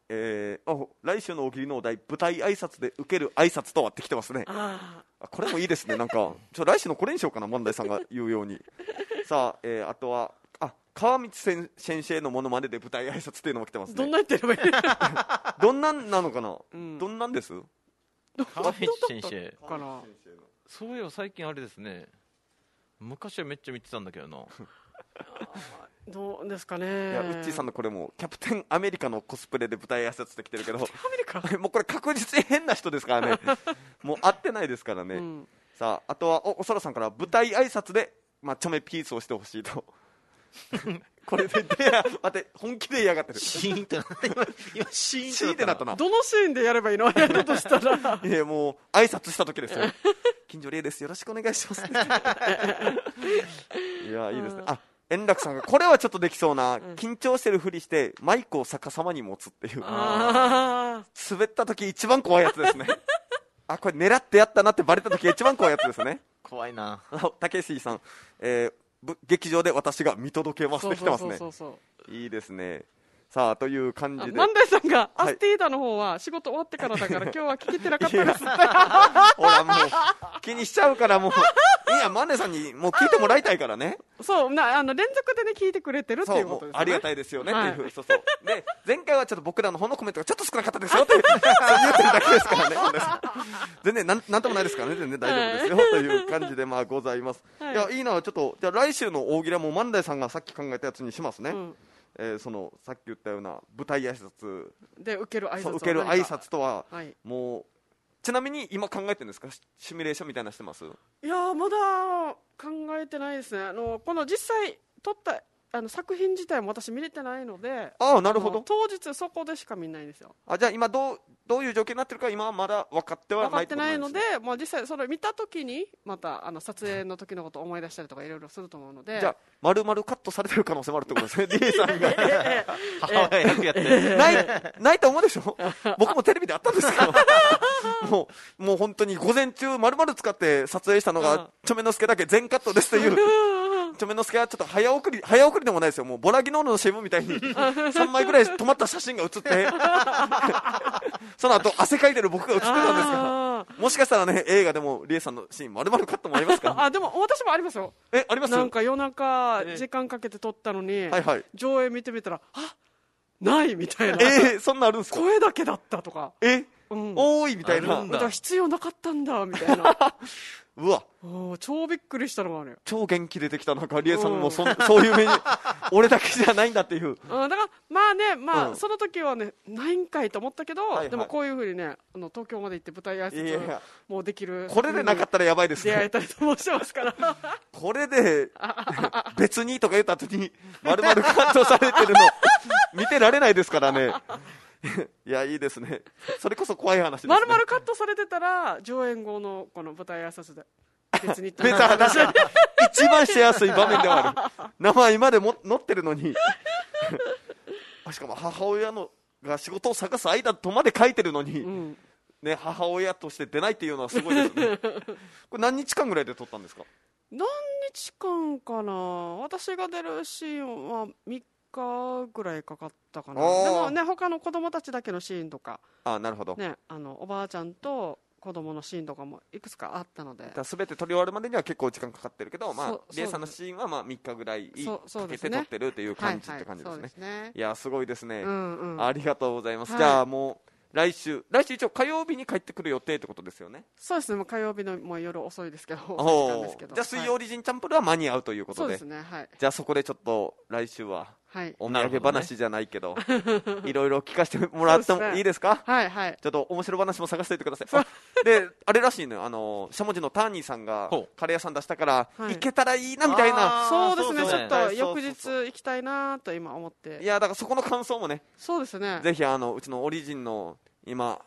えー、あ来週の大喜利のお題舞台挨拶で受ける挨拶とはってきてますね。ああこれもいいですね、なんか、ちょ来週のこれにしようかな、万代さんが言うように。さあ、えーあとは、あ川光先先生のものまねで舞台挨拶っていうのも来てますね。ーどんな言ってればいい どんなんなのかな、ん。どんなんです？川道先生。かな？そういえば最近あれですね。昔はめっちゃ見てたんだけどな どうですかいねや、ウッチーさんのこれも、キャプテンアメリカのコスプレで舞台挨拶って来てるけど、アメリカ？もうこれ確実に変な人ですからね。もう会ってないですからね。うんさあ、あとは、お、おそらさんから舞台挨拶で、まあ、ちょめピースをしてほしいと。これで、でや、待って、本気で嫌がってる。シーンってなった今今シーンシーンってなったな。どのシーンでやればいいの？やるとしたらいやもう挨拶した時ですよ近所礼ですよろしくお願いしますいやいいですねあ円楽さんがこれはちょっとできそうな緊張してるふりしてマイクを逆さまに持つっていう。あ滑った時一番怖いやつですね。あこれ狙ってやったなってバレた時が一番怖いやつですね。怖いな。あたけしさん、えーぶ劇場で私が見届けまあそうすって来てますね。そうそうそう。いいですねさあという感じで。あ万代さんが、はい。アスティーダの方は仕事終わってからだから今日は聞けてなかったですほらもう気にしちゃうからもう。いやマネさんにもう聞いてもらいたいからね。そうなあの連続でね聞いてくれてるってそいううことです、ね、ありがたいですよねっていうそうそう。で前回はちょっと僕らの方のコメントがちょっと少なかったですよって 言ってるだけですからね。全然なんなんともないですからね。全然大丈夫ですよ。という感じでまあございます、はい。い、やいいな。ちょっとじゃあ来週の大喜利はもう万代さんがさっき考えたやつにしますね、うんえーそのさっき言ったような舞台挨拶。で受ける挨拶受ける挨拶とははい。もうちなみに今考えてるんですか？シシミュレーションみたいなのしてます？いやーまだ考えてないですね。あのこの実際撮ったあの作品自体も私見れてないのでああなるほど。当日そこでしか見ないんですよ。あじゃあ今どうどういう状況になってるか今はまだ分かっては分かってないのないってことんすねでまあ、実際それ見た時にまたあの撮影の時のことを思い出したりとかいろいろすると思うので。じゃあ、丸々カットされてる可能性もあるってことですね、D さんが。母親役やってるない、ないと思うでしょ？僕もテレビであったんですけど。もう、もう本当に午前中丸々使って撮影したのうん。が、ちょめのすけだけ全カットですという、ちょめのすけはちょっと早送り早送りでもないですよ。もうボラギノールの CM みたいに 3枚ぐらい止まった写真が写って。その後汗かいてる僕が写ってたんですあがもしかしたらね映画でもリエさんのシーン丸々カットもありますかーあでも私もありますよ。えあります？なんか夜中え時間かけて撮ったのに、はいはい。上映見てみたらあないみたいな、えー、そんなんあるんですか？声だけだったとか、え？うん、多いみたいな。必要なかったんだみたいなうわ。超びっくりしたのがあるよ、超元気出てきたなんかリエさんもそん そういう目に俺だけじゃないんだっていう。うん、だからまあねまあ、うん。その時はねないんかいと思ったけど、はいはい。でもこういうふうにねあの東京まで行って舞台挨拶もできる。これでなかったらやばいですね。出会えたりともしてますから。これで別にとか言った後に丸々カットされてるの見てられないですからね いやいいですね。それこそ怖い話です、ね、丸々カットされてたら上演後のこの舞台挨拶で別に別に確かに一番しやすい場面ではある。名前までも載ってるのに。あしかも母親のが仕事を探す間とまで書いてるのに、うん。ね、母親として出ないっていうのはすごいですね。これ何日間ぐらいで撮ったんですか？何日間かな。私が出るシーンは3日ぐらいかかったかな。でもね他の子供たちだけのシーンとか。あなるほど、ねあのおばあちゃんと子供のシーンとかもいくつかあったので。だ全て撮り終わるまでには結構時間かかってるけど、まあリエさんのシーンはまあ3日ぐらいかけて撮ってるっていう感じって感じですね。はいはい、すね。いや、すごいですね、うんうん。ありがとうございます。はい。じゃあもう、来週、来週一応火曜日に帰ってくる予定ってことですよね。そうですね。もう火曜日のもう夜遅いですけどじゃあ水曜はい。オリジンチャンプルは間に合うということで。そうですね。はい。じゃあそこでちょっと来週ははい。お土産話じゃないけど、いろいろ聞かせてもらってもいいですか？はいはい。ちょっと面白話も探しておいてください。あで、あれらしいのよ、あの、しゃもじのターニーさんがカレー屋さん出したから、はい。行けたらいいなみたいな。そうですね。ちょっと翌日行きたいなと今思って。いや、だからそこの感想もね、そうですね。ぜひあのうちのオリジンの今、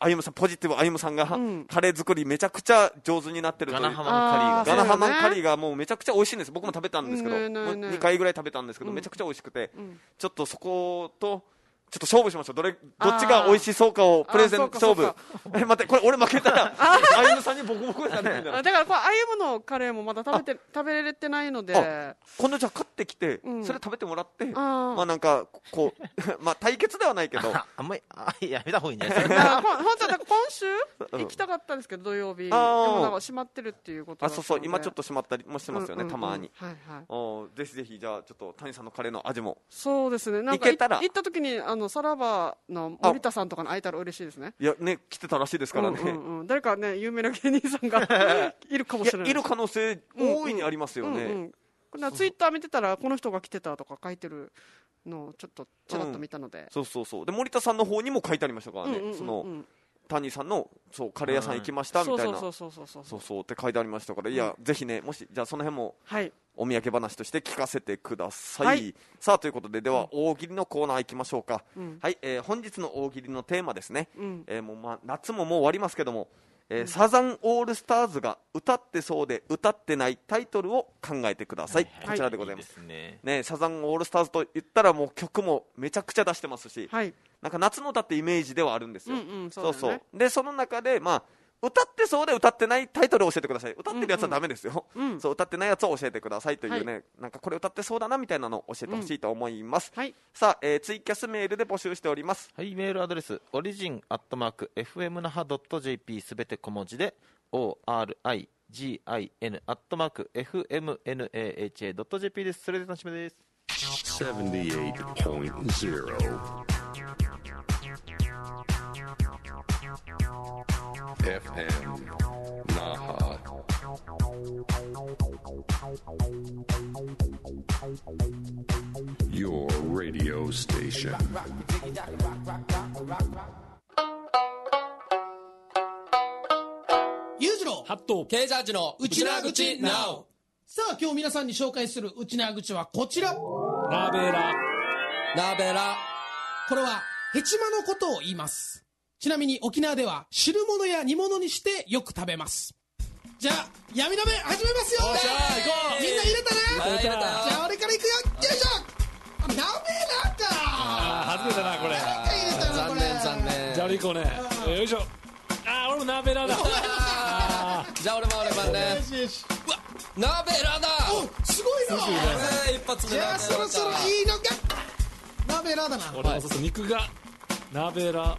歩夢さん、ポジティブ歩夢さんが、うん。カレー作りめちゃくちゃ上手になってるという。ガナハマンカリーが。ガナハマンカリーがもうめちゃくちゃ美味しいんです、僕も食べたんですけど、ねえねえねえ2回ぐらい食べたんですけど、うん。めちゃくちゃ美味しくて、うん。ちょっとそこと、ちょっと勝負しましょう、どれどっちが美味しそうかをプレゼン勝負。え待って、これ、俺負けたら、歩夢さんにボコボコやなみたいなあだからこれ歩むのカレーもまだ食べて食べれてないので。あ今度じゃあ買ってきて、うん。それ食べてもらって、まあなんか、こう、まあ対決ではないけど、ああんまりあやめた方がいい んじゃないですかだからこん本当は今週うん。行きたかったんですけど土曜日。でもなんか閉まってるっていうことだあ、そうそう、今ちょっと閉まったりもしてますよね、うんうんうん。たまに。はいはい。ぜひぜひ、じゃあ、ちょっと谷さんのカレーの味も。そうですね。なんか行けたら。い行った時にあのさらばの森田さんとかの会えたら嬉しいですねいや、ね、来てたらしいですからね。うんうんうん、誰かね有名な芸人さんが いるかもしれないいる可能性、大いにありますよね。うんうんこれツイッター見てたらこの人が来てたとか書いてるのをちょっとちらっと見たので、そうそうそう。で、森田さんの方にも書いてありましたからね。うんうんうんうんその、谷さんの、そう、カレー屋さん行きました、みたいな。そうそうそうそうそうそうそうって書いてありましたから、いや、ぜひね、もし、じゃあその辺も、はいお土産話として聞かせてください。はいさあ、ということで、では、大喜利のコーナー行きましょうか。うんはい、えー本日の大喜利のテーマですね。うんえーもうまあ、夏ももう終わりますけども、えーサザンオールスターズが歌ってそうで歌ってないタイトルを考えてください。こちらでございます。いいねね、サザンオールスターズと言ったらもう曲もめちゃくちゃ出してますし、はいなんか夏の歌ってイメージではあるんですよ。うんうんそそうねそうで、その中で、まあ、歌ってそうで歌ってないタイトルを教えてください。歌ってるやつはダメですよ。うんそう、歌ってないやつを教えてくださいというね、はなんかこれ歌ってそうだなみたいなのを教えてほしいと思います。はいさあ、えーツイキャスメールで募集しております。はい、メールアドレス、オリジンアットマーク、FM 那覇 .jp すべて小文字で、ORIGIN アットマーク、FMNAHA.jp です。それで楽しみです。78.0 FM Naha. Your radio station. 裕次郎ハット経済ジの内縄口 NOW さあ今日皆さんに紹介する内縄口はこちら。ナベラナベラこれはヘチマのことを言いますちなみに沖縄では汁物や煮物にしてよく食べます。じゃあ闇鍋始めますよ。みんな入れたな。はい入れた。よじゃあ俺から行くよ。よいしょ。鍋なんか。あー初めてだなこれ。入れたなこれ。残念じゃあ俺行こうね。えーよいしょ。あー俺もナベラだ。あじゃあ俺も俺番ね。よしよしナベラだおすごいぞ一発目じゃあそろそろいいのか。鍋ラーだな。俺もそうそう肉が鍋ら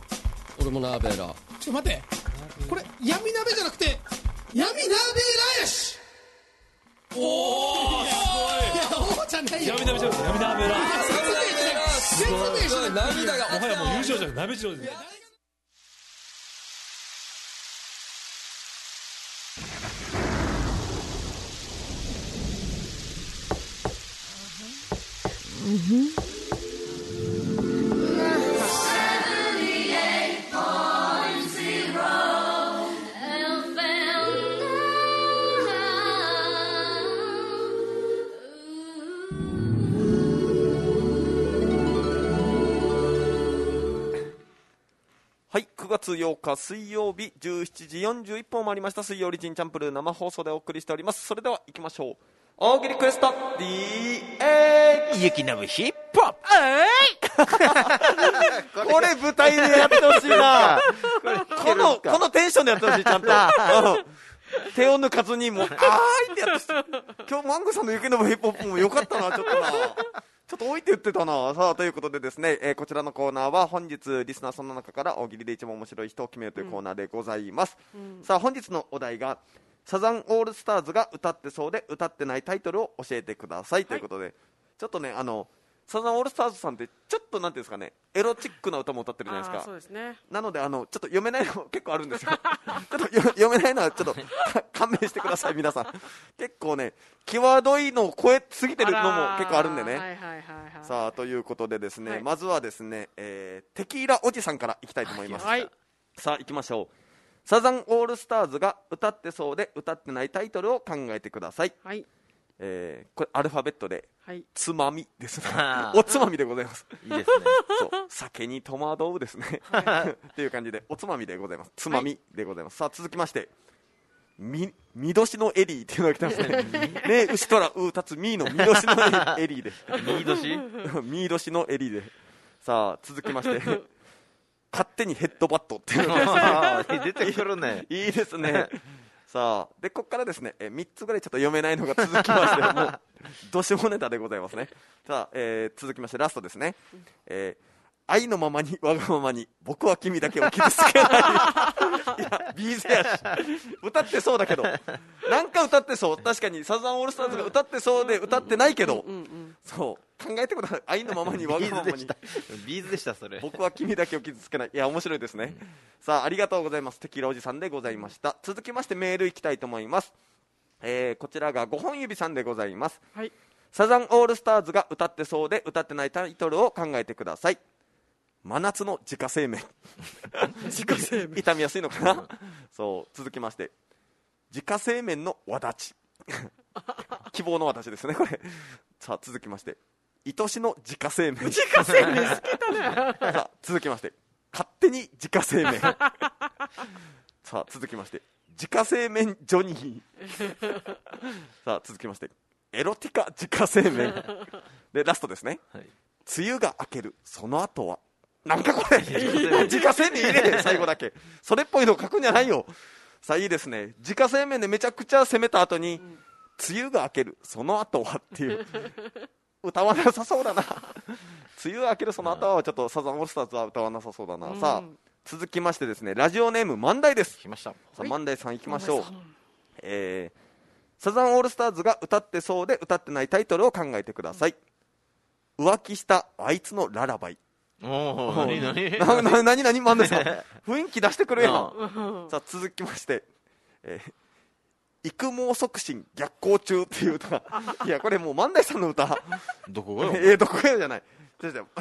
俺もナーベラちょっと待って。これ闇鍋じゃなくて闇鍋ラヤシ。おおい。やおおじゃないよ。闇鍋じゃなくて闇鍋ら説明しない。説明しない。涙がもはやもう優勝じゃなくて鍋次郎ですはい、9月8日水曜日17時41分を回りました。水曜リジンチャンプルー生放送でお送りしております。それでは行きましょう。大喜利クエスト。DX 雪鍋ヒップホップ。これ舞台でやってほしいな。このこのテンションでやってほしいちゃんと、うん。手を抜かずにもうあーいってやって今日マンゴーさんの雪のヒップホップもよかったなちょっとなちょっと置いて言ってたな。さあということでですね、えーこちらのコーナーは本日リスナーさんの中から大喜利で一番面白い人を決めるというコーナーでございます、さあ本日のお題がサザンオールスターズが歌ってそうで歌ってないタイトルを教えてくださいということで、ちょっとねあのサザンオールスターズさんってちょっとなんていうんですかねエロチックな歌も歌ってるじゃないですか。そうですね。なのであのちょっと読めないの結構あるんですよ。ちょっとよ読めないのはちょっとか勘弁してください皆さん。結構ね際どいのを超えすぎてるのも結構あるんでね。はいはい。さあということでですね、はい。まずはですね、えーテキーラおじさんからいきたいと思います、はい。さあ行きましょう。サザンオールスターズが歌ってそうで歌ってないタイトルを考えてください、はいえーこれアルファベットではい。つまみですね。おつまみでございます。いいですね。そう。酒に戸惑うですね。っていう感じでおつまみでございます。つまみでございます、さあ続きましてみみどしのエリーっていうのが来てますね。ね牛とらう立つみーのみどしのエリーで。ミードシ？ミードシのエリーで。さあ続きまして。勝手にヘッドバットっていうのが。出てくるね。いいですねさあでここからですね、え3つぐらいちょっと読めないのが続きましてもう どしもネタでございますね。さあ、えー続きましてラストですね、えー愛のままにわがままに僕は君だけを傷つけない。いやビーズやし歌ってそうだけど。なんか歌ってそう。確かにサザンオールスターズが歌ってそうで歌ってないけど、そう。考えてください。愛のままにわビがままにーズでした。ビーズでしたそれ。僕は君だけを傷つけない。いや面白いですね。さあありがとうございます。テキーラおじさんでございました。続きましてメールいきたいと思います。えーこちらが5本指さんでございます。はい。サザンオールスターズが歌ってそうで歌ってないタイトルを考えてください真夏の自家製麺。自家製麺。傷みやすいのかな？そう続きまして。自家製麺のわだち。希望の私ですねこれ。さあ続きまして。愛しの自家製麺。自家製麺好きだね。さあ続きまして。勝手に自家製麺。さあ続きまして。自家製麺ジョニー。さあ続きまして。エロティカ自家製麺。でラストですね、はい。梅雨が明ける。その後はなんかこれ？自家製麺入れ最後だけ。それっぽいの書くんじゃないよ。さあいいですね。自家製麺でめちゃくちゃ攻めた後に、梅雨が明ける。その後はっていう。歌わなさそうだな。梅雨が明けるその後はちょっとサザンオールスターズは歌わなさそうだな、さあ続きましてですね。ラジオネーム万代です。来ました。さあ万代さんいきましょう、えーサザンオールスターズが歌ってそうで歌ってないタイトルを考えてください、浮気したあいつのララバイおお何何？なな何何？万代さん。雰囲気出してくれよ。さあ続きまして、えー育毛促進逆行中っていう歌。が いやこれもう万代さんの歌。どこがよ？えー、どこやじゃない。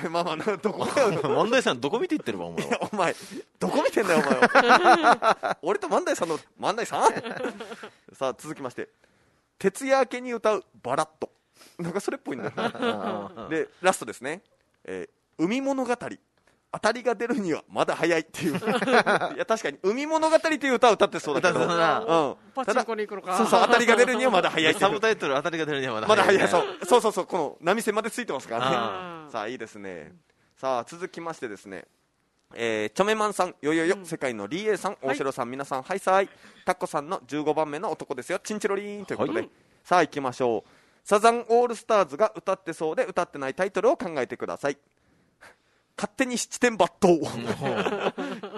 まあまあなどこかよ万代さんどこ見て言ってるわお前お前どこ見てんだよお前は。俺と万代さんの万代さん？さあ続きまして。徹夜明けに歌うバラット。なんかそれっぽいんだよでラストですね、えー海物語。当たりが出るにはまだ早いっていう。いや確かに海物語っていう歌を歌ってそうだけど。うん。パチンコに行くのかそうそう当たりが出るにはまだ早いサブタイトル当たりが出るにはまだまだ早い、ねそうそうそうそうこの波線までついてますからね。さあいいですね。さあ続きましてですね。えー、チョメマンさん、よよよ、世界のリーエーさん、大城さん、皆さん、はいさい、タッコさんの15番目の男ですよ、チンチロリーンということで、さあ行きましょう、サザンオールスターズが歌ってそうで歌ってないタイトルを考えてください勝手に七点抜刀。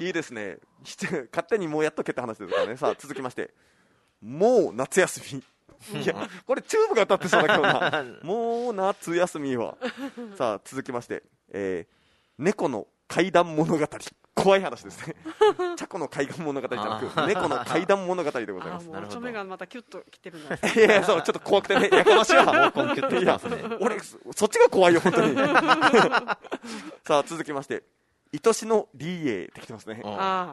いいですね。七勝手にもうやっとけって話ですからね。さあ続きまして。もう夏休み。いやこれチューブが歌ってそうだけどなもう夏休みは。さあ続きまして、えー猫の怪談物語。怖い話ですね。チャコの怪談物語じゃなく猫の怪談物語でございます。あもうちょめがまたキュッときてるんだいやいやそうちょっと怖くてねやかましいわ俺そそっちが怖いよ本当に。さあ続きまして愛しのリーエって来てますね。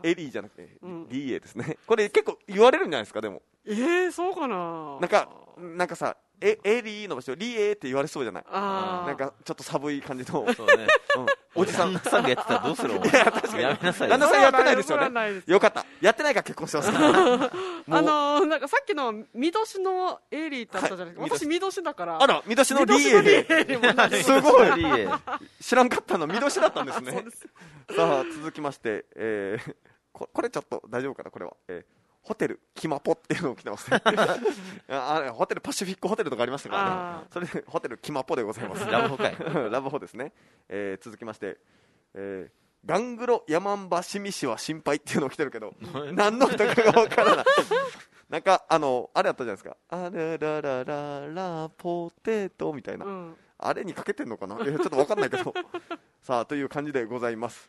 エリーじゃなくて、ん。リーエですね。これ結構言われるんじゃないですかでも。えー、そうかな。なんかなんかさえエリーの場所リーエって言われそうじゃない？なんかちょっと寒い感じの。そうね。うん。おじさんさん。がやってたらどうする？お前。やめなさいよ。旦那さんやってないですよね。よかった。やってないから結婚してます。あのー、なんかさっきの見年のエリーってあったじゃないですか、はい。私見年だから。あら見出しのリ見年のリーエでエにもなるす。ごい。リ エ知らんかったの見通しだったんですね。さあ続きまして、えーここれちょっと大丈夫かなこれは、えーホテルキマポっていうのを来てますね。あホテルパシフィックホテルとかありましたからあねそれでホテルキマポでございます。ラブホかい。ラブホですね、えー続きまして、えーガングロヤマンバシミシは心配っていうのを来てるけど何？の歌かがわからない。なんかあのあれあったじゃないですか。あらららららポテトみたいな、うん。あれにかけてんのかな、えーちょっと分かんないけど。さあという感じでございます、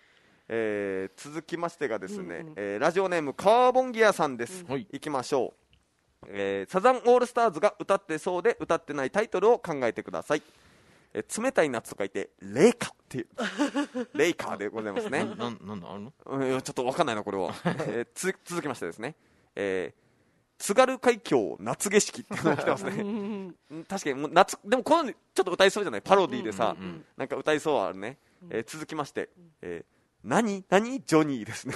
えー続きましてがですね、うんうん。えーラジオネームカーボンギアさんです、はい。いきましょう、えーサザンオールスターズが歌ってそうで歌ってないタイトルを考えてください、えー冷たい夏と書いてレイカっていう。レイカーでございますね。なんなんだあるの？うんちょっと分かんないなこれは、えーつ続きましてですね、えー津軽海峡夏景色っていうのが来てますね。うんうん確かにもう夏でもこのちょっと歌いそうじゃない？パロディーでさ、うんうんうんなんか歌いそうはあるね、えー続きまして、えー何何ジョニーですね。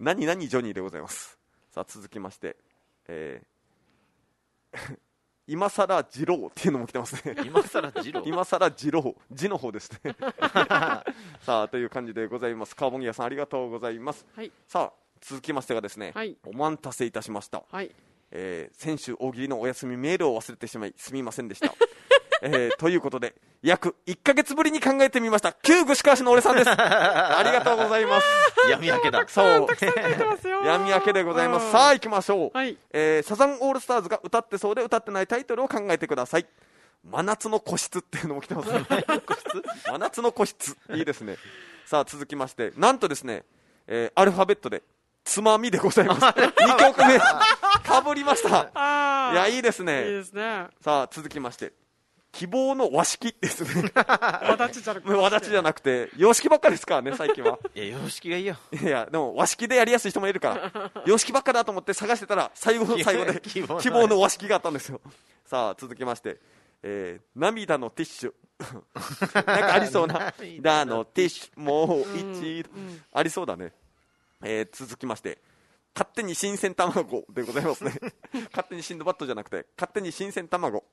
何何ジョニーでございます。さあ続きまして、えー 今さら二郎っていうのも来てますね。今さらジロー今さら二郎。字の方ですね。さあという感じでございます。カーボンギアさんありがとうございます。はい。さあ続きましてがですね、はい。お待たせいたしました。はい。えー先週大喜利のお休みメールを忘れてしまいすみませんでした、えーということで約1か月ぶりに考えてみました。旧串川市の俺さんです。ありがとうございます。闇明けだ。そう。書いてますよ。闇明けでございます、うん。さあ行きましょう、はい。えーサザンオールスターズが歌ってそうで歌ってないタイトルを考えてください。真夏の個室っていうのも来てますね。真夏の個室。いいですね。さあ続きまして。なんとですね、えーアルファベットでつまみでございます。2曲目。かぶりました。いやいいですいいねですね。さあ続きまして希望の和式ですね。わだちじゃなくて。和立ちじゃなくて。洋式ばっかりですからね最近は。いや様式がいいよ。いやでも和式でやりやすい人もいるから。洋式ばっかだと思って探してたら最後の最後で希望の和式があったんですよ。さあ続きまして、えー涙のティッシュ。なんかありそうな。涙のティッシュ。もう一度、ありそうだね、えー続きまして。勝手に新鮮卵でございますね。勝手にシンドバットじゃなくて勝手に新鮮卵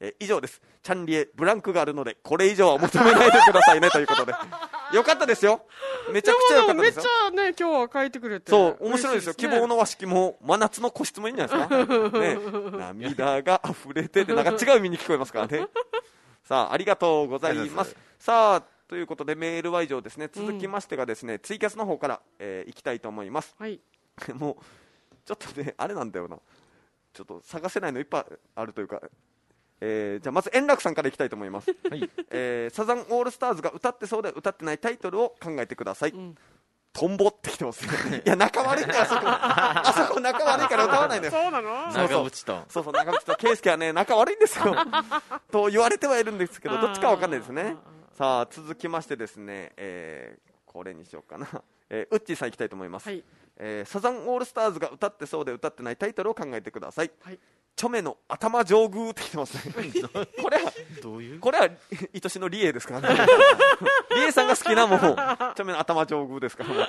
えー以上です。チャンリエブランクがあるのでこれ以上は求めないでくださいねということで。よかったですよ。めちゃくちゃよかっためっちですよゃね今日は書いてくれてそう面白いですよ。嬉し希望の和式も真夏の個室もいいんじゃないですか、ね、涙が溢れててなんか違う意味に聞こえますからね。さあありがとうございます。さあということでメールは以上ですね。続きましてがですね、ツイキャスの方から、えー、いきたいと思います。はい。もうちょっとねあれなんだよな。ちょっと探せないのいっぱいあるというかえーじゃあまず円楽さんからいきたいと思います、えーサザンオールスターズが歌ってそうで歌ってないタイトルを考えてください、ん。トンボってきてますね。い。や仲悪いんだよあそこ。あそこ仲悪いから歌わないんだよ。そうなの？そう長渕と。そうそう長渕と。圭介はね仲悪いんですよ。と言われてはいるんですけどどっちかわかんないですね。さあ続きましてですね、えーこれにしようかな、えーウッチーさんいきたいと思います、はい。えーサザンオールスターズが歌ってそうで歌ってないタイトルを考えてください、はいチョメの頭上宮ってきてますね。これはどういう？これは愛しのリエですからね。リエさんが好きなもうチョメの頭上宮ですから。もう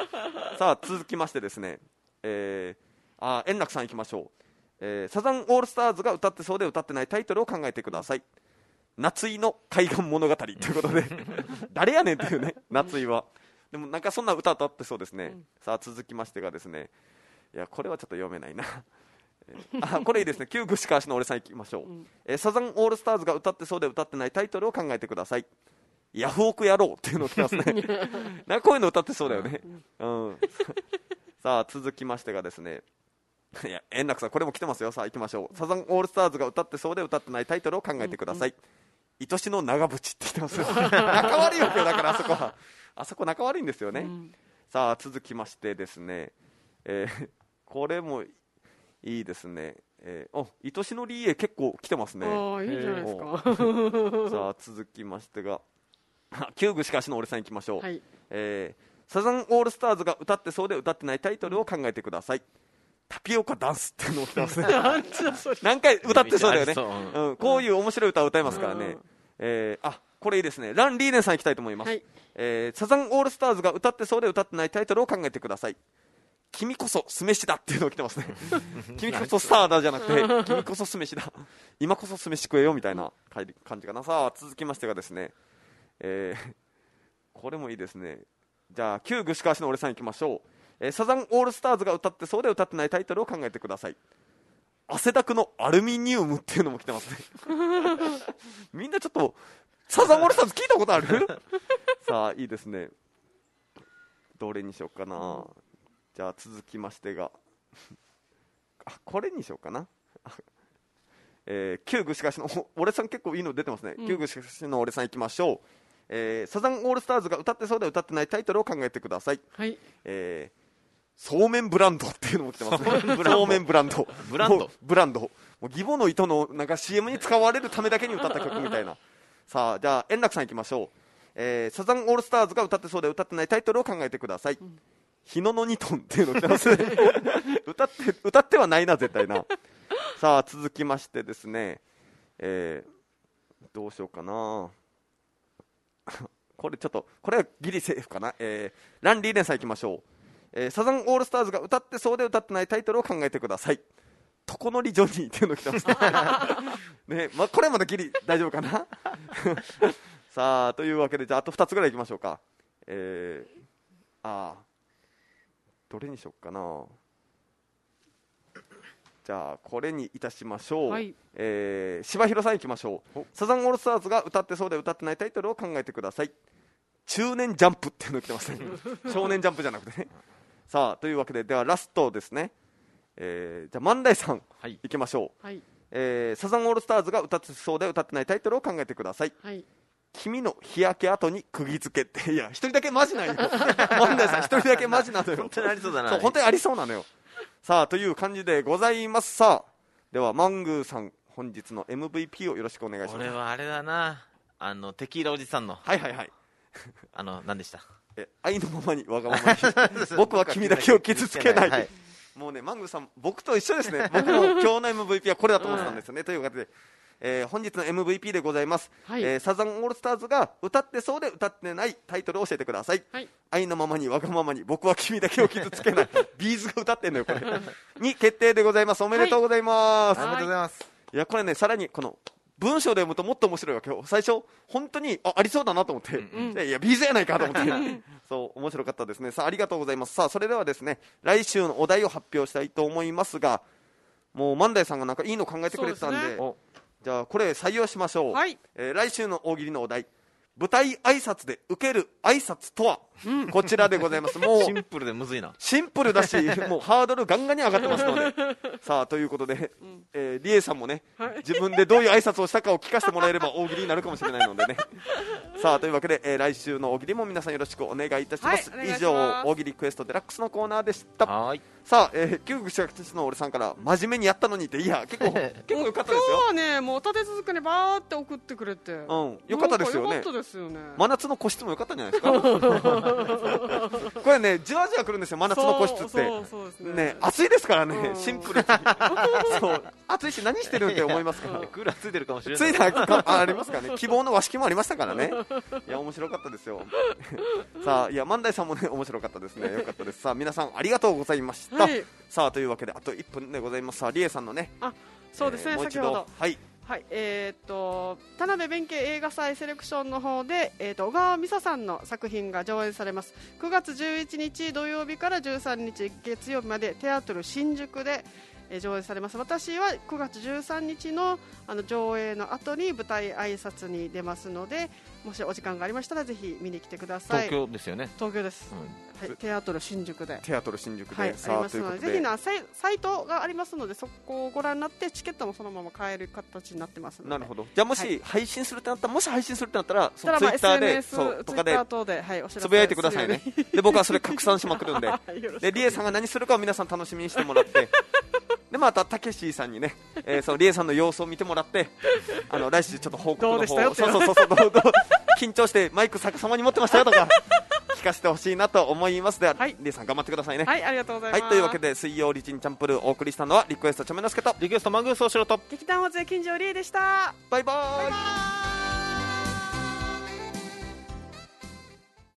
さあ続きましてですね。えー、あ円楽さんいきましょう、えーサザンオールスターズが歌ってそうで歌ってないタイトルを考えてください。夏井の海岸物語ということで。誰やねんっていうね夏井は。でもなんかそんな歌歌ってそうですね、さあ続きましてがですね。いやこれはちょっと読めないなあこれいいですね。旧串川市の俺さんいきましょう、えーサザンオールスターズが歌ってそうで歌ってないタイトルを考えてください。ヤフオク野郎っていうの来ますね。なん。かこういうの歌ってそうだよね、うん、さあ続きましてがですね。いや円楽さんこれも来てますよ。さあ行きましょう。サザンオールスターズが歌ってそうで歌ってないタイトルを考えてください、愛しの長渕って言ってます 仲悪いわけよだからあそこは。あそこ仲悪いんですよね、さあ続きましてですね、えーこれもいいですね、えー、お愛しのリエ結構来てますね。ああいいじゃないですか。さあ続きましてがあ旧具しかしの俺さんいきましょう、はい。えーサザンオールスターズが歌ってそうで歌ってないタイトルを考えてください。タピオカダンスっていうのを来てますね。何回歌ってそうだよね、う。うん、こういう面白い歌を歌いますからね、えーあこれいいですね。ラン・リーネンさんいきたいと思います、はい。えーサザンオールスターズが歌ってそうで歌ってないタイトルを考えてください君こそ酢飯だっていうのを来てますね。君こそスターだじゃなくて君こそ酢飯だ。今こそ酢飯食えよみたいな感じかな。さあ続きましてがですね、えーこれもいいですね。じゃあ旧具志川市の俺さんいきましょう、えーサザンオールスターズが歌ってそうで歌ってないタイトルを考えてください。汗だくのアルミニウムっていうのも来てますね。みんなちょっとサザンオールスターズ聞いたことある？さあいいですね。どれにしようかなじゃあ続きましてが あこれにしようかな。えー、旧具志川市のお 俺さん結構いいの出てますね、旧具志川市の俺さんいきましょう、えーサザンオールスターズが歌ってそうで歌ってないタイトルを考えてください。はい。えーそうめんブランドっていうのも来てますね。そうめんブランド。ブランド。ブランド。もう義母の糸のなんか CM に使われるためだけに歌った曲みたいな。さあじゃあ円楽さんいきましょう、えーサザンオールスターズが歌ってそうで歌ってないタイトルを考えてください、日野の2トンっていうの来てます。ね 歌って歌ってはないな絶対な。さあ続きましてですね。えーどうしようかな。これちょっとこれはギリセーフかな、えーランリーレンさんいきましょう、えーサザンオールスターズが歌ってそうで歌ってないタイトルを考えてください。とこのりジョニーっていうの来てます。ね ね、まあ、これまだギリ大丈夫かな。さあというわけでじゃああと2つぐらいいきましょうか。えー、ああどれにしようかな。じゃあこれにいたしましょう、はい。えー柴弘さんいきましょう。サザンオールスターズが歌ってそうで歌ってないタイトルを考えてください。中年ジャンプっていうの来てますね 少年ジャンプじゃなくてね。さあというわけでではラストですね、えーじゃあ万代さん、はい。いきましょう、はい。えーサザンオールスターズが歌ってそうで歌ってないタイトルを考えてください。はい君の日焼け跡に釘付けって。いや一人だけマジなんよ。万代さん一人だけマジなのよ。本当にありそうだな。そう本当にありそうなのよ。さあという感じでございます。さあではマングーさん本日の MVP をよろしくお願いします。俺はあれだな。あのテキーラおじさんの。はいはいはい。あの何でした？え愛のままにわがままに。僕は君だけを傷つけない、はいもうねマングーさん僕と一緒ですね。僕も今日の MVP はこれだと思ってたんですよね、というわけでえー本日の MVP でございます、はい。えーサザンオールスターズが歌ってそうで歌ってないタイトルを教えてください、はい。愛のままにわがままに僕は君だけを傷つけない。ビーズが歌ってんのよこれ。に決定でございます。おめでとうございます、おめでとうございます。いやこれねさらにこの文章で読むともっと面白いわけよ。最初本当にあありそうだなと思って、でいやビーズやないかと思って。そう面白かったですね。さあありがとうございます。さあそれではですね来週のお題を発表したいと思いますがもう万代さんがなんかいいの考えてくれてたんでじゃあこれ採用しましょう、はい。えー来週の大喜利のお題舞台挨拶で受ける挨拶とは、こちらでございます。もうシンプルでむずいな。シンプルだし、もうハードルガンガンに上がってますので、さあということで、えーリエさんもね、自分でどういう挨拶をしたかを聞かせてもらえれば大喜利になるかもしれないのでね。さあというわけで、えー来週の大喜利も皆さんよろしくお願いいたします。はいます。以上、大喜利クエストデラックスのコーナーでした。はーい。さあ、えー、旧具社の俺さんから真面目にやったのにって、いや、結構、結構良かったですよ。今日はねもう立て続けにバーって送ってくれて。うん。良かったですよね。なんか良かったですよね。真夏の個室も良かったんじゃないですか？これねじわじわくるんですよ真夏の個室って。ね。ね暑いですからね、うん。シンプルに。そう。暑いし何してるんって思いますから。クーラーついてるかもしれつない。いたかあありますからね希望の和式もありましたからね。いや面白かったですよ。さあいや万代さんもね面白かったですね。よかったです。さあ皆さんありがとうございました、はい。さあというわけであと1分でございます。さあリエさんのね。あそうですね、えーもう一先ほど。はいはい、えーっと田辺弁慶映画祭セレクションの方で、えーっと小川美沙さんの作品が上演されます。9月11日土曜日から13日月曜日までテアトル新宿で、えー上映されます。私は9月13日のあの上映の後に舞台挨拶に出ますのでもしお時間がありましたらぜひ見に来てください。東京ですよね、東京です、うん。はい、テアトル新宿で。テアトル新宿で、はい、ありさあます。ので、ということで。ぜひなサイサイトがありますので、そこをご覧になって、チケットもそのまま買える形になってます。なるほど。じゃあもし、はい。配信するってなったらもし配信するってなったらそのツイッターでそうとかでつぶやいてくださいね。で僕はそれ拡散しまくるんで。でリエさんが何するかを皆さん楽しみにしてもらって。でまたたけしさんにね、えー、そのリエさんの様子を見てもらってあの来週ちょっと報告の方そうそうそうそうどうどう緊張してマイク逆さまに持ってましたよとか聞かせてほしいなと思います。では、はい。リエさん頑張ってくださいね。はい、ありがとうございます。はいというわけで水曜リチンチャンプルーお送りしたのはリクエストチョメノスケとリクエストマングースをしろと劇団大津金城理恵でした。バイバーイ。バイバーイ